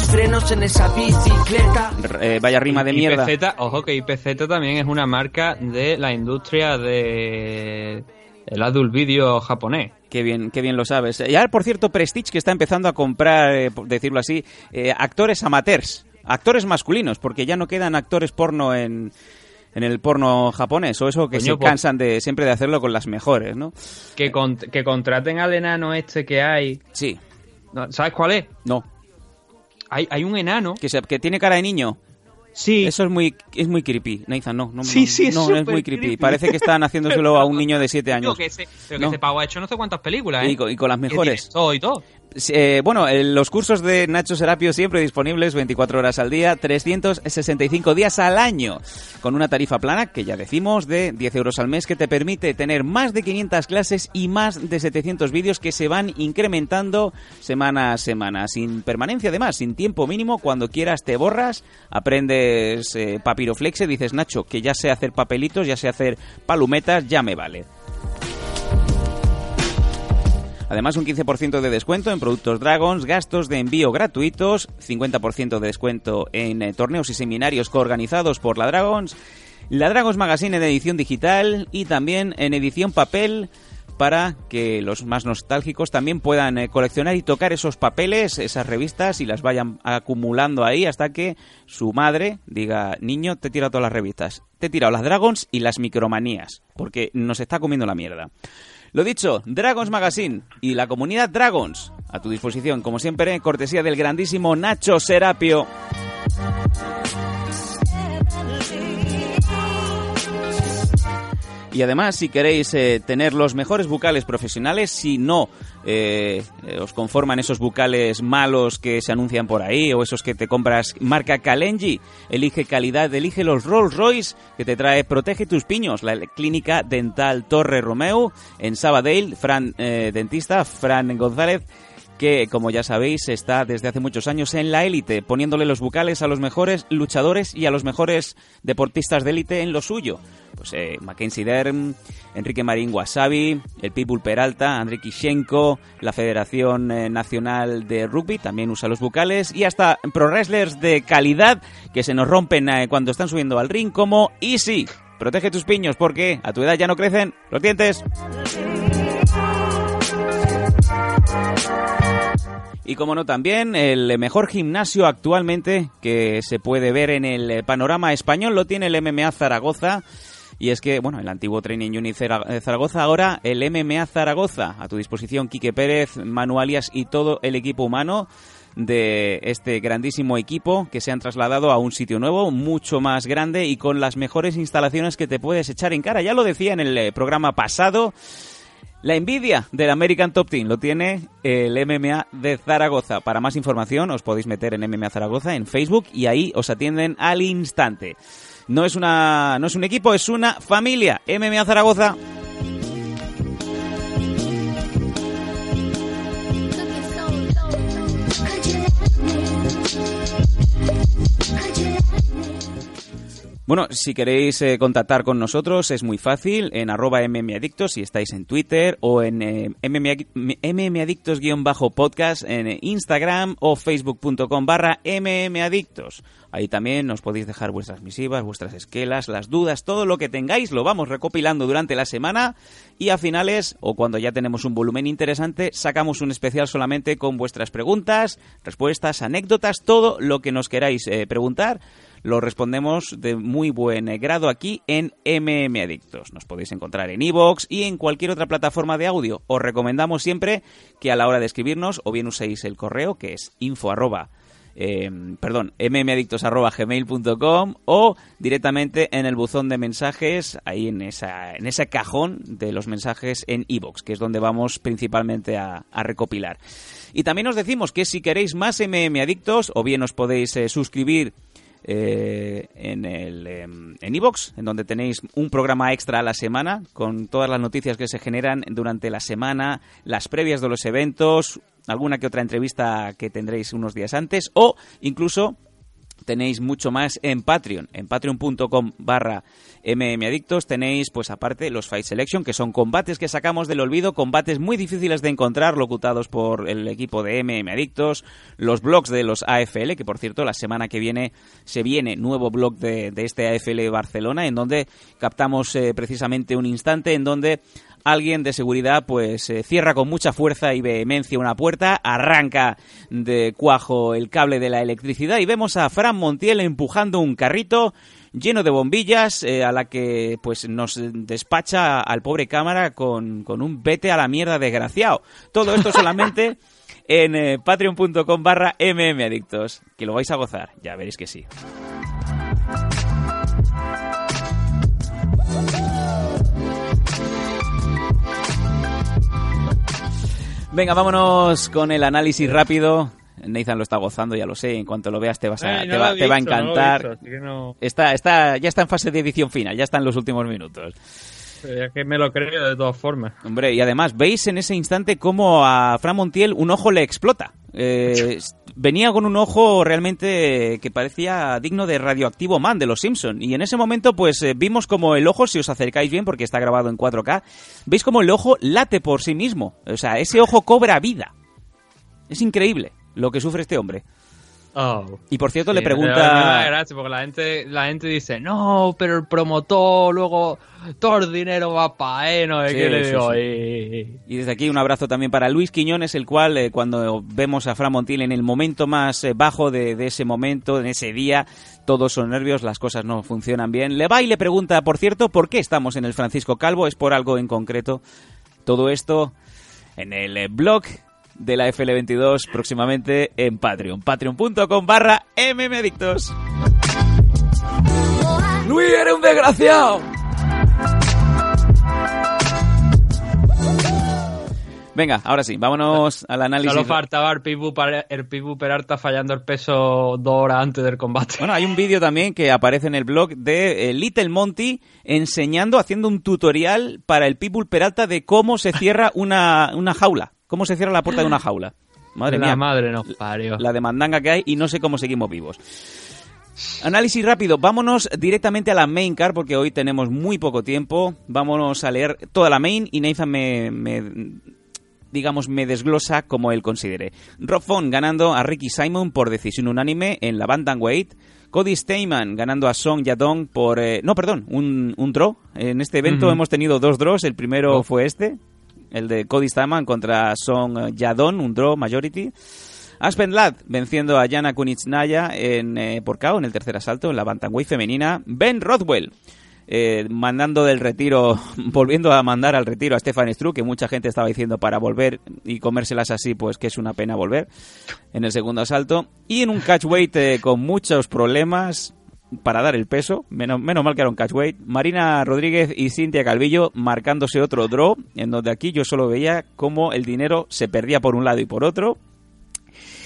Frenos en esa bicicleta. Eh, vaya rima de mierda. IPZ, ojo que IPZ también es una marca de la industria de el adult video japonés. Qué bien, qué bien lo sabes. Y ahora, por cierto, Prestige que está empezando a comprar, eh, por decirlo así, eh, actores amateurs, actores masculinos, porque ya no quedan actores porno en, en el porno japonés, o eso que Coño, se pues- cansan de siempre de hacerlo con las mejores, ¿no? Que, con- que contraten al enano este que hay. Sí, ¿Sabes cuál es? no, Hay, hay un enano. que, se- que tiene cara de niño. Sí. Eso es muy, es muy creepy. Nathan, no, no, Sí, no, sí, es no, es muy creepy. creepy. Parece que están haciéndoselo a un niño de 7 Digo años. que ese, pero No. que ese pavo ha hecho no sé cuántas películas, ¿eh? Y con- y con las Y mejores. director y todo. Eh, bueno, eh, los cursos de Nacho Serapio siempre disponibles 24 horas al día, 365 días al año, con una tarifa plana que ya decimos de 10 euros al mes que te permite tener más de 500 clases y más de 700 vídeos que se van incrementando semana a semana, sin permanencia además, sin tiempo mínimo, cuando quieras te borras, aprendes eh, papiroflexe, dices Nacho que ya sé hacer papelitos, ya sé hacer palumetas, ya me vale. Además, un 15% de descuento en productos Dragons, gastos de envío gratuitos, 50% de descuento en eh, torneos y seminarios coorganizados por la Dragons, la Dragons Magazine en edición digital y también en edición papel para que los más nostálgicos también puedan eh, coleccionar y tocar esos papeles, esas revistas y las vayan acumulando ahí hasta que su madre diga, niño, te he tirado todas las revistas, te he tirado las Dragons y las micromanías, porque nos está comiendo la mierda. Lo dicho, Dragons Magazine y la comunidad Dragons a tu disposición, como siempre, cortesía del grandísimo Nacho Serapio. Y además, si queréis eh, tener los mejores bucales profesionales, si no eh, eh, os conforman esos bucales malos que se anuncian por ahí o esos que te compras marca Kalenji, elige calidad, elige los Rolls Royce que te trae Protege tus piños, la clínica dental Torre Romeo en Sabadell, Fran dentista, Fran González que, como ya sabéis, está desde hace muchos años en la élite, poniéndole los bucales a los mejores luchadores y a los mejores deportistas de élite en lo suyo. Pues eh, Mackenzie Derm, Enrique Marín Wasabi, el Pitbull Peralta, Andrei Kishenko, la Federación eh, Nacional de Rugby también usa los bucales y hasta pro wrestlers de calidad que se nos rompen eh, cuando están subiendo al ring como Easy. Protege tus piños porque a tu edad ya no crecen los dientes. Y como no también, el mejor gimnasio actualmente que se puede ver en el panorama español lo tiene el MMA Zaragoza. Y es que, bueno, el antiguo Training Unit Zaragoza, ahora el MMA Zaragoza. A tu disposición, Quique Pérez, Manualias y todo el equipo humano de este grandísimo equipo que se han trasladado a un sitio nuevo, mucho más grande y con las mejores instalaciones que te puedes echar en cara. Ya lo decía en el eh, programa pasado. La envidia del American Top Team lo tiene el MMA de Zaragoza. Para más información os podéis meter en MMA Zaragoza en Facebook y ahí os atienden al instante. No es una no es un equipo, es una familia. MMA Zaragoza. Bueno, si queréis eh, contactar con nosotros es muy fácil en arroba mmadictos si estáis en Twitter o en eh, mmadictos-podcast en Instagram o facebook.com barra mmadictos. Ahí también os podéis dejar vuestras misivas, vuestras esquelas, las dudas, todo lo que tengáis lo vamos recopilando durante la semana y a finales o cuando ya tenemos un volumen interesante sacamos un especial solamente con vuestras preguntas, respuestas, anécdotas, todo lo que nos queráis eh, preguntar lo respondemos de muy buen grado aquí en MM Adictos. Nos podéis encontrar en iVoox y en cualquier otra plataforma de audio. Os recomendamos siempre que a la hora de escribirnos o bien uséis el correo que es info arroba eh, perdón, mmadictos.gmail.com o directamente en el buzón de mensajes, ahí en, esa, en ese cajón de los mensajes en iVoox, que es donde vamos principalmente a, recopilar. Y también os decimos que si queréis más MM Adictos, o bien os podéis eh, suscribir eh, en el em, en iVox, en donde tenéis un programa extra a la semana con todas las noticias que se generan durante la semana, las previas de los eventos, alguna que otra entrevista que tendréis unos días antes o incluso tenéis mucho más en Patreon, en patreon.com barra mmadictos tenéis pues aparte los Fight Selection, que son combates que sacamos del olvido, combates muy difíciles de encontrar, locutados por el equipo de mmadictos, los blogs de los AFL, que por cierto la semana que viene se viene nuevo blog de, este AFL Barcelona, en donde captamos eh, precisamente un instante en donde alguien de seguridad pues eh, cierra con mucha fuerza y vehemencia una puerta, arranca de cuajo el cable de la electricidad y vemos a Fran Montiel empujando un carrito lleno de bombillas eh, a la que pues nos despacha al pobre cámara con, un vete a la mierda desgraciado. Todo esto solamente en eh, patreon.com barra mmadictos, que lo vais a gozar, ya veréis que sí. Venga, vámonos con el análisis rápido. Nathan lo está gozando, ya lo sé. En cuanto lo veas te, vas a, te, va, a encantar. está, está, ya está en fase de edición final, ya está en los últimos minutos. Es que me lo creo de todas formas. Hombre, y además, veis en ese instante cómo a Fran Montiel un ojo le explota. Eh, venía con un ojo realmente que parecía digno de Radioactivo Man de los Simpson y en ese momento pues eh, vimos como el ojo, si os acercáis bien porque está grabado en 4K, veis como el ojo late por sí mismo, o sea, ese ojo cobra vida. Es increíble lo que sufre este hombre. Oh. Y por cierto, le Sí, pregunta... gracia porque la gente, la gente dice, no, pero el promotor, luego todo el dinero va para él, no sé Sí, qué le digo. sí. Y desde aquí un abrazo también para Luis Quiñones, el cual eh, cuando vemos a Fran Montiel en el momento más eh, bajo de, de ese momento, en ese día, todos son nervios, las cosas no funcionan bien. Le va y le pregunta, por cierto, ¿por qué estamos en el Francisco Calvo? ¿Es por algo en concreto? Todo esto en el eh, blog de la FL22 próximamente en Patreon. Patreon.com barra mmadictos. Luis, eres un desgraciado. Venga, ahora sí, vámonos al análisis. Solo faltaba el Pitbull, Par- el Pitbull Peralta fallando el peso dos horas antes del combate. Bueno, hay un vídeo también que aparece en el blog de eh, Little Monty enseñando, haciendo un tutorial para el Pitbull Peralta de cómo se cierra una, una jaula. Cómo se cierra la puerta de una jaula. Madre la mía. madre nos parió. La de mandanga que hay y no sé cómo seguimos vivos. Análisis rápido. Vámonos directamente a la main car porque hoy tenemos muy poco tiempo. Vámonos a leer toda la main y Nathan me, me- digamos, me desglosa como él considere. Rob Font ganando a Ricky Simon por decisión unánime en la Bantamweight. Cody Steyman ganando a Song Yadong por... eh, no, perdón, un, un draw. En este evento hemos tenido dos draws. El primero Oh. fue este, el de Cody Steyman contra Song Yadong, un draw majority. Aspen Ladd venciendo a Jana Kunitsnaya en, eh, por KO en el tercer asalto en la Bantamweight femenina. Ben Rothwell eh, mandando del retiro, volviendo a mandar al retiro a Stefan Struck, que mucha gente estaba diciendo para volver y comérselas así, pues que es una pena volver en el segundo asalto. Y en un catchweight eh, con muchos problemas para dar el peso, menos, menos mal que era un catchweight, Marina Rodríguez y Cintia Calvillo marcándose otro draw, en donde aquí yo solo veía cómo el dinero se perdía por un lado y por otro.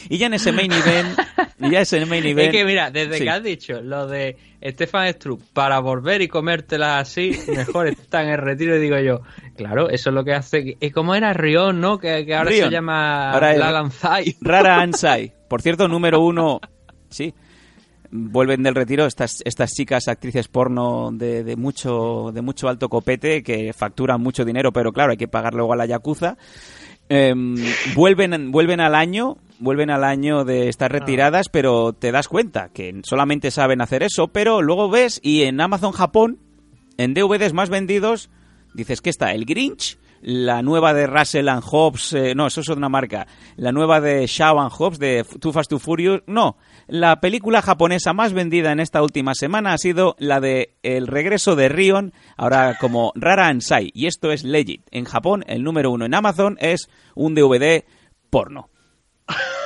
Y ya en ese main event, y ya ese main event... Es que mira, desde Sí. que has dicho lo de Stefan Struck para volver y comértela así, mejor está en el retiro, y digo yo, claro, eso es lo que hace. Es como era Rion, ¿no? Que, que ahora Rion. se llama Ahora La Lanzai. Rara Ansai. Por cierto, número uno. Sí. Vuelven del retiro estas, estas chicas actrices porno de, de mucho de mucho alto copete que facturan mucho dinero, pero claro, hay que pagar luego a la yakuza. Em, vuelven, vuelven al año, vuelven al año de estar retiradas, pero te das cuenta que solamente saben hacer eso, pero luego ves y en Amazon Japón, en DVDs más vendidos, dices que está el Grinch, la nueva de Russell and Hobbs, eh, no, eso es una marca, la nueva de Shaw and Hobbs de Too Fast to Furious, no, la película japonesa más vendida en esta última semana ha sido la de El regreso de Rion, ahora como Rara Ansai, y esto es legit. En Japón, el número uno en Amazon es un DVD porno.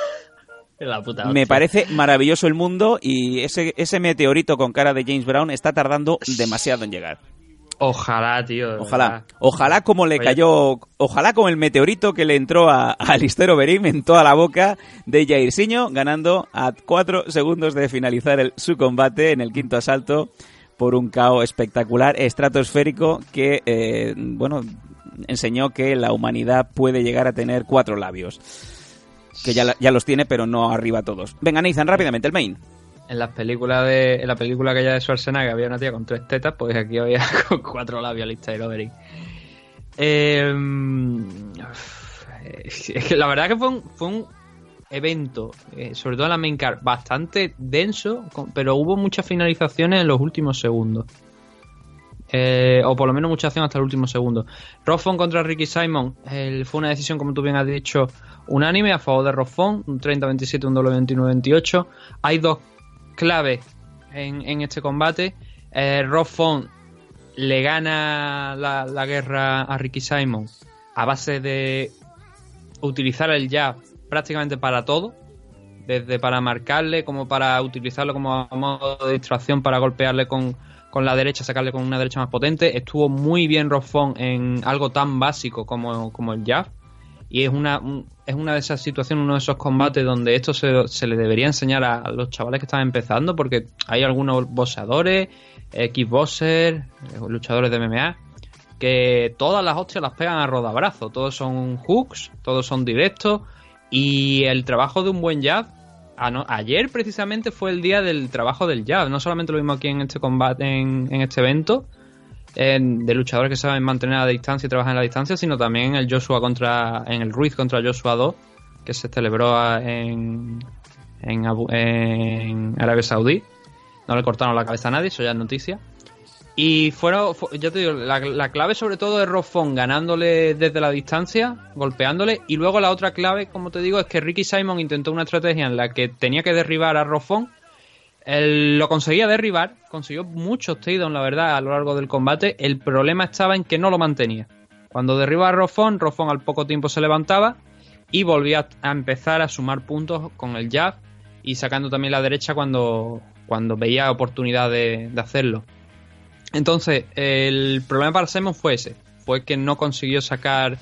La puta Me parece maravilloso el mundo y ese, ese meteorito con cara de James Brown está tardando demasiado en llegar. Ojalá, tío. Ojalá. verdad. Ojalá como le Oye. cayó, ojalá como el meteorito que le entró a, a Alister Overeem en toda la boca de Jairzinho, ganando a cuatro segundos de finalizar el- su combate en el quinto asalto por un KO espectacular, estratosférico, que, eh, bueno, enseñó que la humanidad puede llegar a tener cuatro labios. Que ya, ya los tiene, pero no arriba todos. Venga, Nathan, rápidamente, el main. En las películas de, en la película aquella de Schwarzenegger había una tía con tres tetas, pues aquí había con cuatro labios lista de Lovering. Eh, es que la verdad que fue un, fue un evento, eh, sobre todo en la main card, bastante denso, pero hubo muchas finalizaciones en los últimos segundos. Eh, o por lo menos mucha acción hasta el último segundo. Roffon contra Ricky Simon fue una decisión, como tú bien has dicho, unánime a favor de Roffon, un 30-27, un doble 29-28. Hay dos claves en, este combate. Eh, le gana la, guerra a Ricky Simon a base de utilizar el jab prácticamente para todo, desde para marcarle como para utilizarlo como modo de distracción para golpearle con, con la derecha, sacarle con una derecha más potente. Estuvo muy bien Roffon en algo tan básico como, como el jab. Y es una, un- es una de esas situaciones, uno de esos combates donde esto se, se le debería enseñar a los chavales que están empezando, porque hay algunos boxeadores, kickboxers, eh, luchadores de MMA, que todas las hostias las pegan a rodabrazo. Todos son hooks, todos son directos. Y el trabajo de un buen jab, ayer precisamente fue el día del trabajo del jab. No solamente lo mismo aquí en este combate, en este evento, en- de luchadores que saben mantener a la distancia y trabajar en la distancia, sino también el Joshua contra, en el Ruiz contra Joshua 2, que se celebró en, en, Arabia Saudí. No le cortaron la cabeza a nadie, eso ya es noticia. Y fueron, fu- ya te digo, la, la clave sobre todo es Roffon ganándole desde la distancia, golpeándole. Y luego la otra clave, como te digo, es que Ricky Simon intentó una estrategia en la que tenía que derribar a Roffon. Lo conseguía derribar, consiguió muchos takedowns, la verdad, a lo largo del combate. El problema estaba en que no lo mantenía. Cuando derriba a Roffon, Roffon al poco tiempo se levantaba y volvía a empezar a sumar puntos con el jab y sacando también la derecha cuando, cuando veía oportunidad de, de hacerlo. Entonces, el problema para Simon fue ese. Fue que no consiguió sacar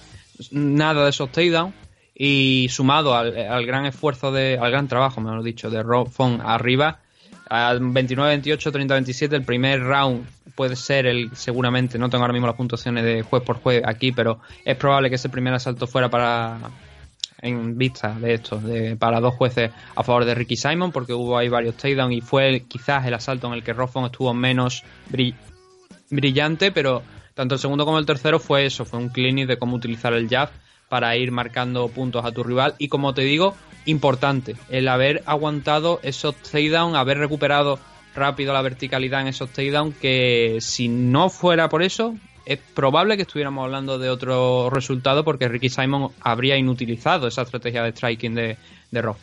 nada de esos takedowns y sumado al, al gran esfuerzo de, al gran trabajo, mejor dicho, de Rob Fong arriba, 29-28, 30-27, el primer round puede ser el, seguramente, no tengo ahora mismo las puntuaciones de juez por juez aquí, pero es probable que ese primer asalto fuera para, en vista de esto, de, para dos jueces a favor de Ricky Simon, porque hubo ahí varios takedowns y fue quizás el asalto en el que Roffon estuvo menos brill- brillante, pero tanto el segundo como el tercero fue eso, fue un clinic de cómo utilizar el jab para ir marcando puntos a tu rival. Y como te digo, importante, el haber aguantado esos takedowns, haber recuperado rápido la verticalidad en esos takedowns que si no fuera por eso es probable que estuviéramos hablando de otro resultado porque Ricky Simon habría inutilizado esa estrategia de striking de, de.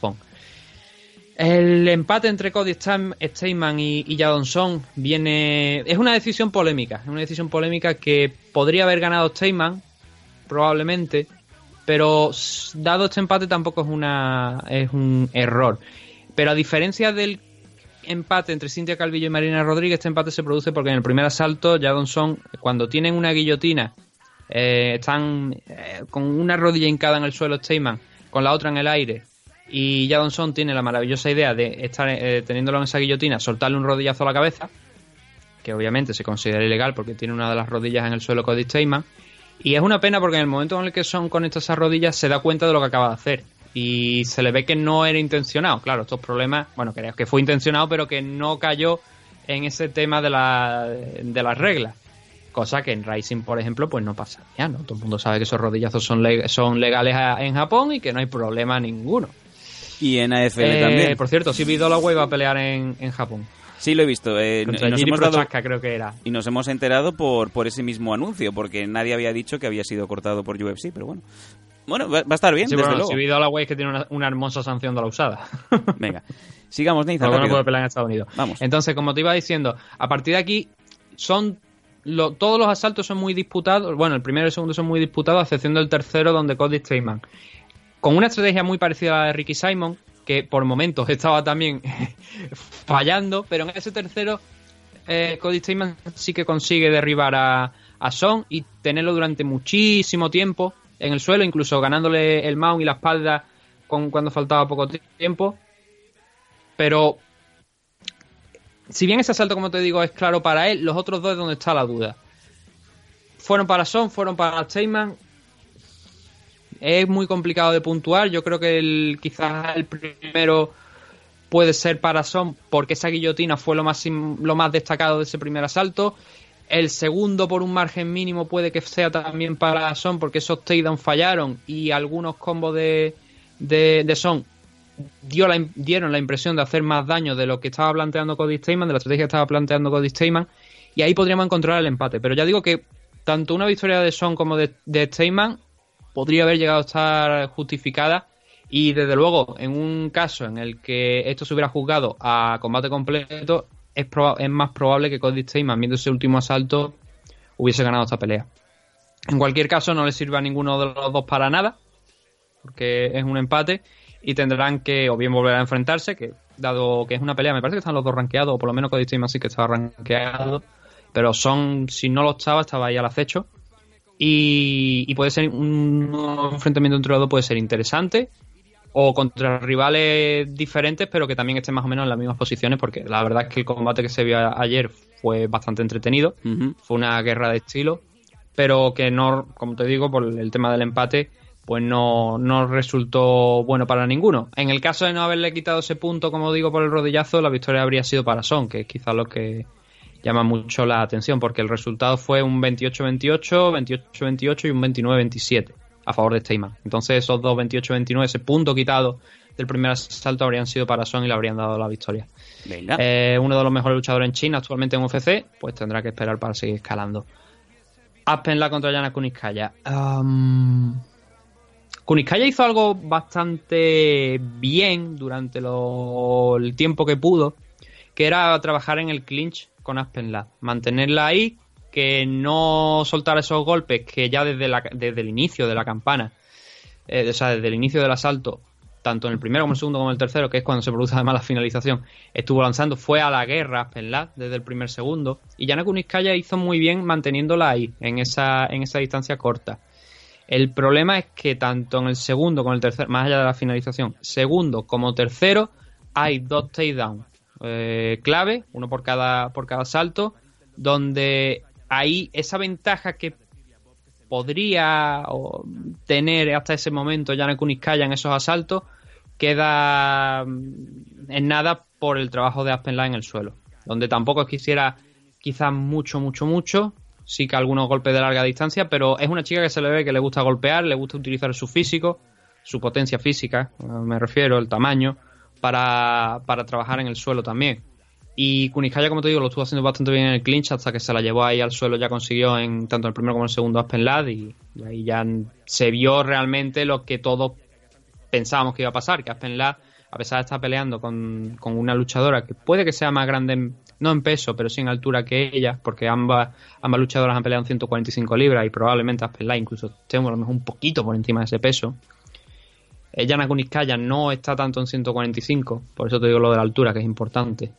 El empate entre Cody Stateman y, y Jadonson viene. Es una decisión polémica. Es una decisión polémica que podría haber ganado Stateman, probablemente. Pero dado este empate tampoco es una. es un error. Pero a diferencia del empate entre Cintia Calvillo y Marina Rodríguez, este empate se produce porque en el primer asalto, Jadonson, cuando tienen una guillotina, eh, están eh, con una rodilla hincada en el suelo Stateman, con la otra en el aire, y Jadonson tiene la maravillosa idea de estar eh, teniéndolo en esa guillotina, soltarle un rodillazo a la cabeza, que obviamente se considera ilegal porque tiene una de las rodillas en el suelo Cody Stateman. Y es una pena porque en el momento en el que Son conecta esas rodillas se da cuenta de lo que acaba de hacer. Y se le ve que no era intencionado. Claro, estos problemas, bueno, creo que fue intencionado, pero que no cayó en ese tema de, la, de las reglas. Cosa que en Rising, por ejemplo, pues no pasa. Ya, ¿no? Todo el mundo sabe que esos rodillazos son, leg- son legales en Japón y que no hay problema ninguno. Y en AFL Eh, también. Por cierto, Sibi Dollaway va a pelear en, en Japón. Sí, lo he visto. eh, Contra y, nos hemos dado- creo que era. y nos hemos enterado por, por ese mismo anuncio, porque nadie había dicho que había sido cortado por UFC, pero bueno. Bueno, va, va a estar bien, Sí, desde bueno, luego. Sibi Dollaway es que tiene una, una hermosa sanción de la usada. Venga, sigamos, Nathan, rápido. puede pelear en Estados Unidos. Vamos. Entonces, como te iba diciendo, a partir de aquí son lo- todos los asaltos son muy disputados. Bueno, el primero y el segundo son muy disputados, a excepción del tercero, donde Cody Stateman, con una estrategia muy parecida a la de Ricky Simon, que por momentos estaba también fallando, pero en ese tercero eh, Cody Stateman sí que consigue derribar a, a Son y tenerlo durante muchísimo tiempo en el suelo, incluso ganándole el mount y la espalda con, cuando faltaba poco tiempo. Pero si bien ese asalto, como te digo, es claro para él, los otros dos es donde está la duda. Fueron para Son, fueron para Steinman. Es muy complicado de puntuar. Yo creo que el, quizás el primero puede ser para Son porque esa guillotina fue lo más, lo más destacado de ese primer asalto. El segundo, por un margen mínimo, puede que sea también para Son porque esos takedowns fallaron y algunos combos de, de, de Son dio dieron la impresión de hacer más daño de lo que estaba planteando Cody Stateman, de la estrategia que estaba planteando Cody Stateman, y ahí podríamos encontrar el empate. Pero ya digo que tanto una victoria de Son como de, de Stateman podría haber llegado a estar justificada. Y desde luego, en un caso en el que esto se hubiera juzgado a combate completo, es, más probable que Cody Stateman, viendo ese último asalto, hubiese ganado esta pelea. En cualquier caso, no le sirve a ninguno de los dos para nada, porque es un empate y tendrán que o bien volver a enfrentarse, que dado que es una pelea, me parece que están los dos rankeados, o por lo menos Cody Stateman sí que estaba rankeado, pero son, si no lo estaba, estaba ahí al acecho. Y, y puede ser un enfrentamiento entre los dos, puede ser interesante, o contra rivales diferentes, pero que también estén más o menos en las mismas posiciones, porque la verdad es que el combate que se vio ayer fue bastante entretenido, fue una guerra de estilo, pero que no, como te digo, por el tema del empate, pues no, no resultó bueno para ninguno. En el caso de no haberle quitado ese punto, como digo, por el rodillazo, la victoria habría sido para Son, que es quizás lo que llama mucho la atención, porque el resultado fue un 28-28, 28-28 y un 29-27 a favor de Steyman. Entonces esos dos 28-29, ese punto quitado del primer asalto habrían sido para Son y le habrían dado la victoria. Eh, uno de los mejores luchadores en China actualmente en UFC, pues tendrá que esperar para seguir escalando. Aspenla contra Yana Kuniskaya. Um, Kuniskaya hizo algo bastante bien durante lo- el tiempo que pudo, que era trabajar en el clinch con Aspenla, mantenerla ahí, que no soltara esos golpes que ya desde, la- desde el inicio de la campana, eh, o sea, desde el inicio del asalto, tanto en el primero como en el segundo como el tercero, que es cuando se produce además la finalización, estuvo lanzando, fue a la guerra Aspenla desde el primer segundo, y Yana Kuniskaya hizo muy bien manteniéndola ahí, en esa, en esa distancia corta. El problema es que tanto en el segundo como en el tercero, más allá de la finalización, segundo como tercero, hay dos takedowns eh, clave, uno por cada, por cada salto, donde ahí esa ventaja que podría tener hasta ese momento Yana Kuniskaya en esos asaltos queda mm, en nada por el trabajo de Aspenla en el suelo, donde tampoco hiciera quizás mucho, mucho, mucho, sí que algunos golpes de larga distancia, pero es una chica que se le ve que le gusta golpear, le gusta utilizar su físico, su potencia física, eh, me refiero, el tamaño, para, para trabajar en el suelo también. Y Kuniskaya, como te digo, lo estuvo haciendo bastante bien en el clinch hasta que se la llevó ahí al suelo, ya consiguió en tanto en el primero como en el segundo Aspen Lad y, ahí ya se vio realmente lo que todos pensábamos que iba a pasar, que Aspen Lad, a pesar de estar peleando con, con una luchadora que puede que sea más grande, en- no en peso, pero sí en altura que ella, porque ambas, ambas luchadoras han peleado en 145 libras y probablemente Aspen Lad incluso esté a lo mejor un poquito por encima de ese peso. Yana Kuniskaya no está tanto en 145, por eso te digo lo de la altura, que es importante,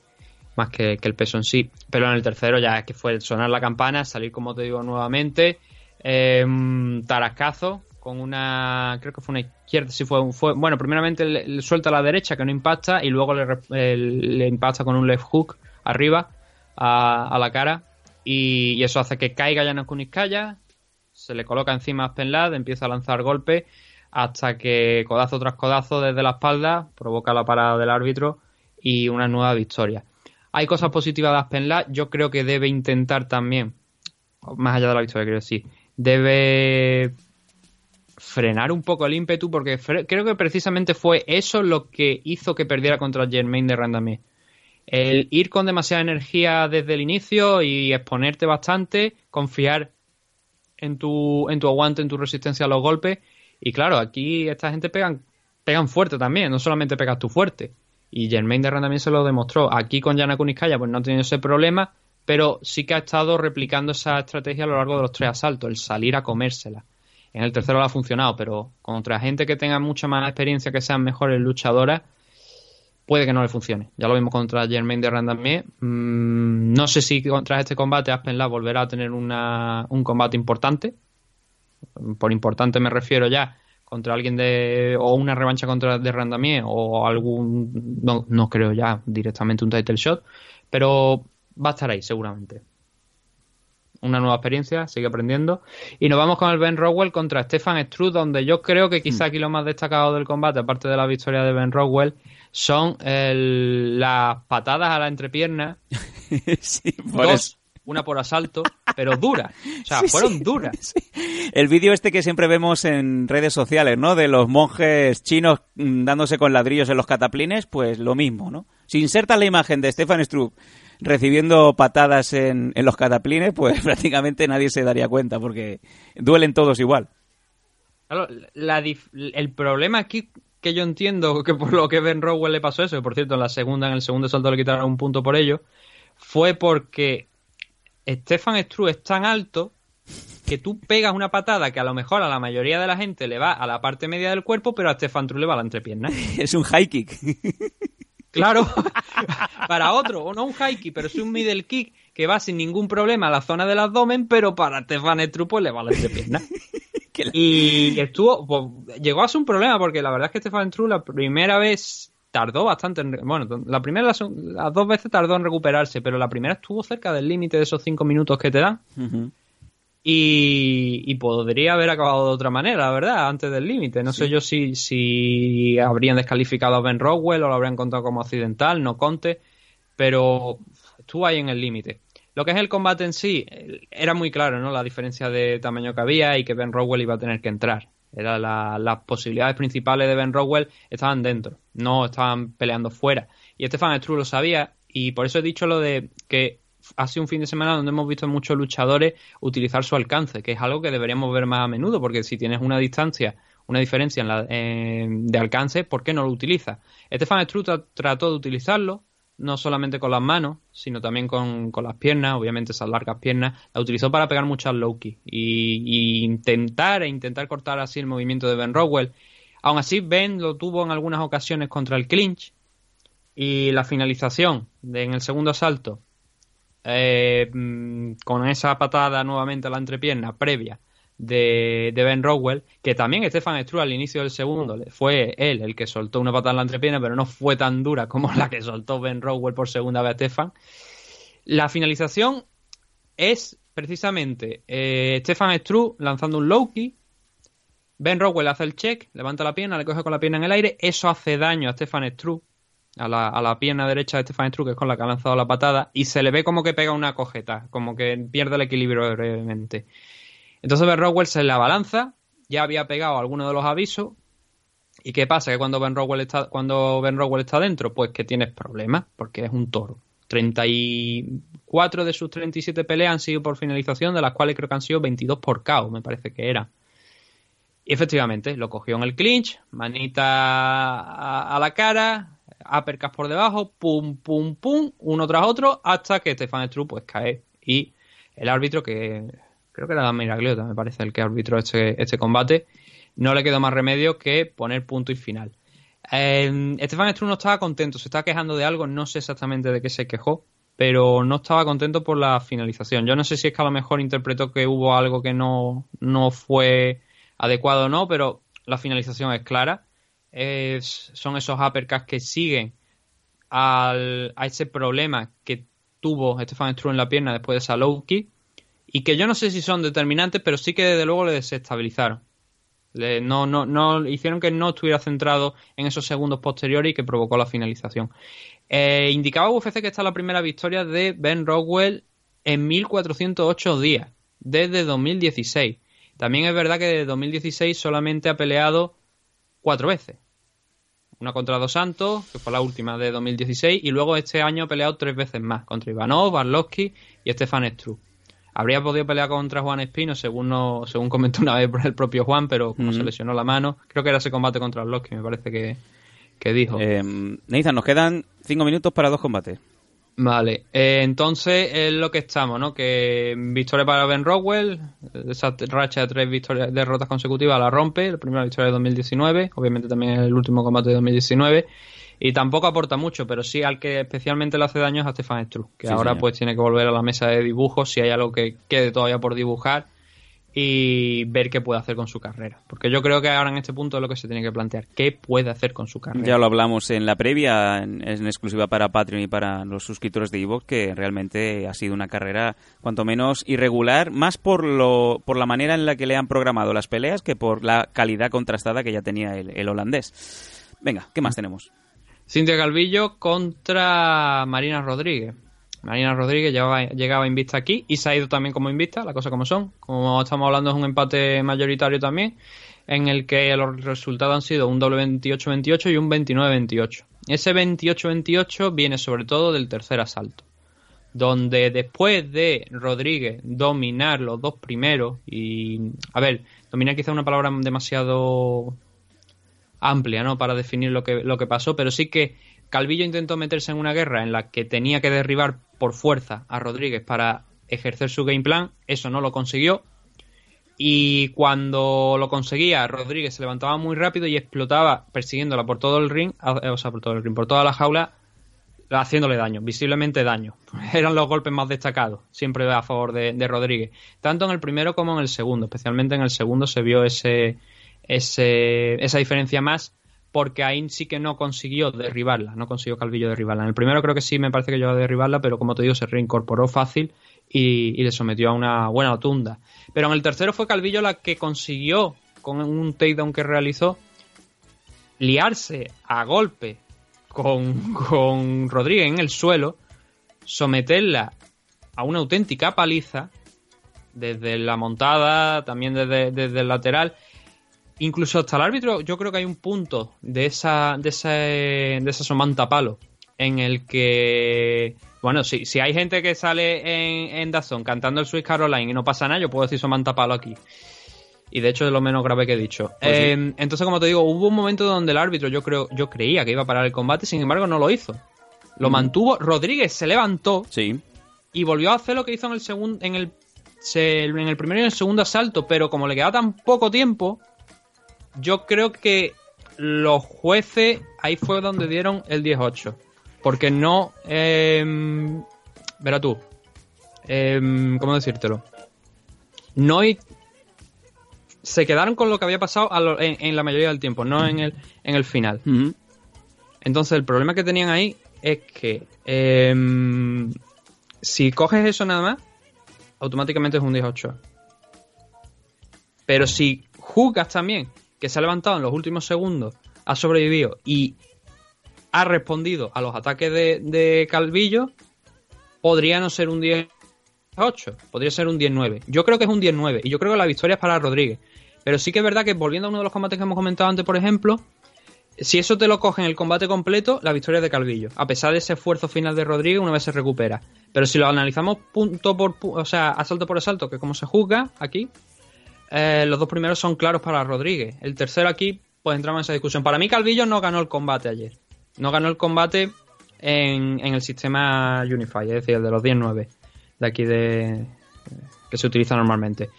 más que, el peso en sí. Pero en el tercero ya es que fue sonar la campana, salir, como te digo, nuevamente, eh, tarascazo con una, creo que fue una izquierda, sí fue, fue bueno, primeramente le, suelta a la derecha que no impacta y luego le, impacta con un left hook arriba a, la cara y, y eso hace que caiga Yana Kuniskaya, se le coloca encima a Spenlad, empieza a lanzar golpes hasta que codazo tras codazo desde la espalda provoca la parada del árbitro y una nueva victoria. Hay cosas positivas de Aspenlad, yo creo que debe intentar también, más allá de la victoria quiero decir, debe frenar un poco el ímpetu porque creo que precisamente fue eso lo que hizo que perdiera contra Germain de Randamie. El ir con demasiada energía desde el inicio y exponerte bastante, confiar en tu, en tu aguante, en tu resistencia a los golpes. Y claro, aquí esta gente pegan, pegan fuerte también, no solamente pegas tú fuerte. Y Germain de también se lo demostró. Aquí con Yana Kuniskaya pues no ha tenido ese problema, pero sí que ha estado replicando esa estrategia a lo largo de los tres asaltos, el salir a comérsela. En el tercero le ha funcionado, pero contra gente que tenga mucha más experiencia, que sean mejores luchadoras, puede que no le funcione. Ya lo vimos contra Germain de Randamier. Mm, no sé si contra este combate Aspen volverá a tener una, un combate importante. Por importante me refiero ya contra alguien de o una revancha contra de Randamier o algún no, no creo ya directamente un title shot, pero va a estar ahí seguramente. Una nueva experiencia, sigue aprendiendo. Y nos vamos con el Ben Rowell contra Stefan Struth, donde yo creo que quizá aquí lo más destacado del combate, aparte de la victoria de Ben Rowell, son el- las patadas a la entrepierna. sí, por dos, eso. Una por asalto, pero duras. O sea, Sí, fueron duras. sí. El vídeo este que siempre vemos en redes sociales, ¿no? De los monjes chinos mm, dándose con ladrillos en los cataplines, pues lo mismo, ¿no? Si insertas la imagen de Stefan Struve recibiendo patadas en, en los cataplines, pues prácticamente nadie se daría cuenta porque duelen todos igual. Claro, la dif- el problema aquí que yo entiendo que por lo que Ben Rowell le pasó eso, que por cierto en la segunda, en el segundo salto le quitaron un punto por ello, fue porque Stefan Struve es tan alto que tú pegas una patada que a lo mejor a la mayoría de la gente le va a la parte media del cuerpo, pero a Stefan Struve le va a la entrepierna. Es un high kick. Claro, para otro, o no un high kick, pero es un middle kick que va sin ningún problema a la zona del abdomen, pero para Stefan Struve pues le va a la entrepierna. Y estuvo, pues, llegó a ser un problema porque la verdad es que Stefan True la primera vez tardó bastante en, bueno, la primera, las, las dos veces tardó en recuperarse, pero la primera estuvo cerca del límite de esos cinco minutos que te dan. Y, podría haber acabado de otra manera, la verdad, antes del límite. No sé yo si, si habrían descalificado a Ben Rockwell o lo habrían contado como accidental, no conte, pero estuvo ahí en el límite. Lo que es el combate en sí, era muy claro, ¿no? La diferencia de tamaño que había y que Ben Rockwell iba a tener que entrar. Era las posibilidades principales de Ben Rockwell estaban dentro, no estaban peleando fuera. Y Stefan Struve lo sabía y por eso he dicho lo de que ha sido un fin de semana donde hemos visto muchos luchadores utilizar su alcance, que es algo que deberíamos ver más a menudo, porque si tienes una distancia, una diferencia en la, de alcance, ¿por qué no lo utilizas? Stefan Struth trató de utilizarlo, no solamente con las manos, sino también con, las piernas, obviamente esas largas piernas, la utilizó para pegar muchas low y, y, intentar e intentar cortar así el movimiento de Ben Rowell. Aún así, Ben lo tuvo en algunas ocasiones contra el clinch y la finalización en el segundo asalto eh, mm, con esa patada nuevamente a la entrepierna previa de, Ben Rowell, que también Stefan Struve al inicio del segundo fue él el que soltó una patada en la entrepierna, pero no fue tan dura como la que soltó Ben Rowell por segunda vez a Stefan. La finalización es precisamente eh, Stefan Struve lanzando un low key. Ben Rowell hace el check, levanta la pierna, le coge con la pierna en el aire. Eso hace daño a Stefan Struve a la, a la pierna derecha de Stefan Struve, que es con la que ha lanzado la patada, y se le ve como que pega una cojeta, como que pierde el equilibrio brevemente. Entonces Ben Rowell se la balanza, ya había pegado alguno de los avisos, ¿y qué pasa? Que cuando Ben Rowell está, cuando Ben está dentro, pues que tienes problemas, porque es un toro. 34 de sus 37 peleas han sido por finalización, de las cuales creo que han sido 22 por KO, me parece que era. Y efectivamente, lo cogió en el clinch, manita a la cara, uppercuts por debajo, pum, pum, pum, uno tras otro, hasta que Stefan Struve pues cae. Y el árbitro, que creo que era Miragliota, me parece, el que arbitró este, este combate, no le quedó más remedio que poner punto y final. Eh, Stefan Struve no estaba contento, se estaba quejando de algo, no sé exactamente de qué se quejó, pero no estaba contento por la finalización. Yo no sé si es que a lo mejor interpretó que hubo algo que no, no fue adecuado o no, pero la finalización es clara son esos uppercuts que siguen al, a ese problema que tuvo Stefan Struve en la pierna después de esa low kick y que yo no sé si son determinantes, pero sí que desde luego le desestabilizaron. no, no, no hicieron que no estuviera centrado en esos segundos posteriores y que provocó la finalización. Eh, indicaba UFC que esta es la primera victoria de Ben Rockwell en 1408 días, desde 2016. También es verdad que desde 2016 solamente ha peleado cuatro veces. Una contra Dos Santos, que fue la última de 2016, y luego este año ha peleado tres veces más, contra Ivanov, Barlowski y Stefan Struve. Habría podido pelear contra Juan Espino, según no, según comentó una vez por el propio Juan, pero como se lesionó la mano, creo que era ese combate contra Barlowski, me parece que, que dijo. Eh, Nathan, nos quedan cinco minutos para dos combates. Vale, eh, entonces es lo que estamos, ¿no? Que victoria para Ben Rockwell, esa racha de tres victorias, derrotas consecutivas la rompe, la primera victoria de 2019, obviamente también el último combate de 2019, y tampoco aporta mucho, pero sí al que especialmente le hace daño es a Stefan Struve, que ahora pues tiene que volver a la mesa de dibujos si hay algo que quede todavía por dibujar y ver qué puede hacer con su carrera. Porque yo creo que ahora en este punto es lo que se tiene que plantear. ¿Qué puede hacer con su carrera? Ya lo hablamos en la previa, en, exclusiva para Patreon y para los suscriptores de Evox, que realmente ha sido una carrera cuanto menos irregular, más por, lo, por la manera en la que le han programado las peleas que por la calidad contrastada que ya tenía el, el holandés. Venga, ¿qué más tenemos? Cintia Calvillo contra Marina Rodríguez. Marina Rodríguez llegaba, llegaba invista aquí y se ha ido también como invista, las cosas como son. Como estamos hablando es un empate mayoritario también, en el que los resultados han sido un doble 28-28 y un 29-28. Ese 28-28 viene sobre todo del tercer asalto, donde después de Rodríguez dominar los dos primeros y, a ver, dominar quizá una palabra demasiado amplia, ¿no? Para definir lo que, lo que pasó, pero sí que Calvillo intentó meterse en una guerra en la que tenía que derribar por fuerza a Rodríguez para ejercer su game plan. Eso no lo consiguió. Y cuando lo conseguía, Rodríguez se levantaba muy rápido y explotaba persiguiéndola por todo el ring, o sea, por todo el ring, por toda la jaula, haciéndole daño, visiblemente daño. Eran los golpes más destacados, siempre a favor de, de, Rodríguez. Tanto en el primero como en el segundo. Especialmente en el segundo se vio ese, ese, esa diferencia más porque ahí sí que no consiguió derribarla, no consiguió Calvillo derribarla. En el primero creo que sí me parece que llegó a derribarla, pero como te digo, se reincorporó fácil y, y le sometió a una buena tunda. Pero en el tercero fue Calvillo la que consiguió, con un takedown que realizó, liarse a golpe con, con Rodríguez en el suelo, someterla a una auténtica paliza, desde la montada, también desde, desde el lateral, incluso hasta el árbitro, yo creo que hay un punto de esa, de esa, de esa somanta palo en el que, bueno, si, si hay gente que sale en, en Dazón cantando el Swiss Caroline y no pasa nada, yo puedo decir somanta palo aquí. Y de hecho es lo menos grave que he dicho. Pues sí. Eh, entonces, como te digo, hubo un momento donde el árbitro, yo creo, yo creía que iba a parar el combate, sin embargo, no lo hizo. Lo mantuvo. Rodríguez se levantó Sí. y volvió a hacer lo que hizo en el segundo, en el, en el primero y en el segundo asalto, pero como le quedaba tan poco tiempo, yo creo que los jueces ahí fue donde dieron el 10-8. Porque no. Eh, verá tú. Eh, ¿Cómo decírtelo? No. hay- Se quedaron con lo que había pasado a lo- en, en la mayoría del tiempo, no en el, en el final. Entonces, el problema que tenían ahí es que em, si coges eso nada más, automáticamente es un 18. Pero si juzgas también que se ha levantado en los últimos segundos, ha sobrevivido y ha respondido a los ataques de, de Calvillo, podría no ser un 18, podría ser un 19. Yo creo que es un 19 y yo creo que la victoria es para Rodríguez. Pero sí que es verdad que volviendo a uno de los combates que hemos comentado antes, por ejemplo, si eso te lo coge en el combate completo, la victoria es de Calvillo. A pesar de ese esfuerzo final de Rodríguez, una vez se recupera. Pero si lo analizamos punto por pu- o sea, asalto por asalto, que es como se juzga aquí, eh, los dos primeros son claros para Rodríguez. El tercero aquí, pues entramos en esa discusión. Para mí, Calvillo no ganó el combate ayer. No ganó el combate en, en el sistema Unify, es decir, el de los 10-9 de aquí de que se utiliza normalmente.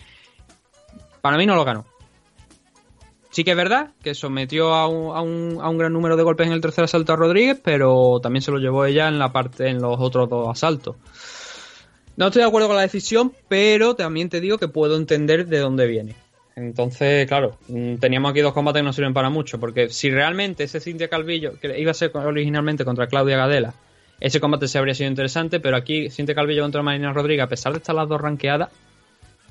Para mí no lo ganó. Sí que es verdad que sometió a un, a un- a un gran número de golpes en el tercer asalto a Rodríguez, pero también se lo llevó ella en la parte en los otros dos asaltos. No estoy de acuerdo con la decisión, pero también te digo que puedo entender de dónde viene. Entonces, claro, mm, teníamos aquí dos combates que no sirven para mucho, porque si realmente ese Cintia Calvillo, que iba a ser originalmente contra Claudia Gadela, ese combate se habría sido interesante, pero aquí Cintia Calvillo contra Marina Rodríguez, a pesar de estar las dos ranqueadas,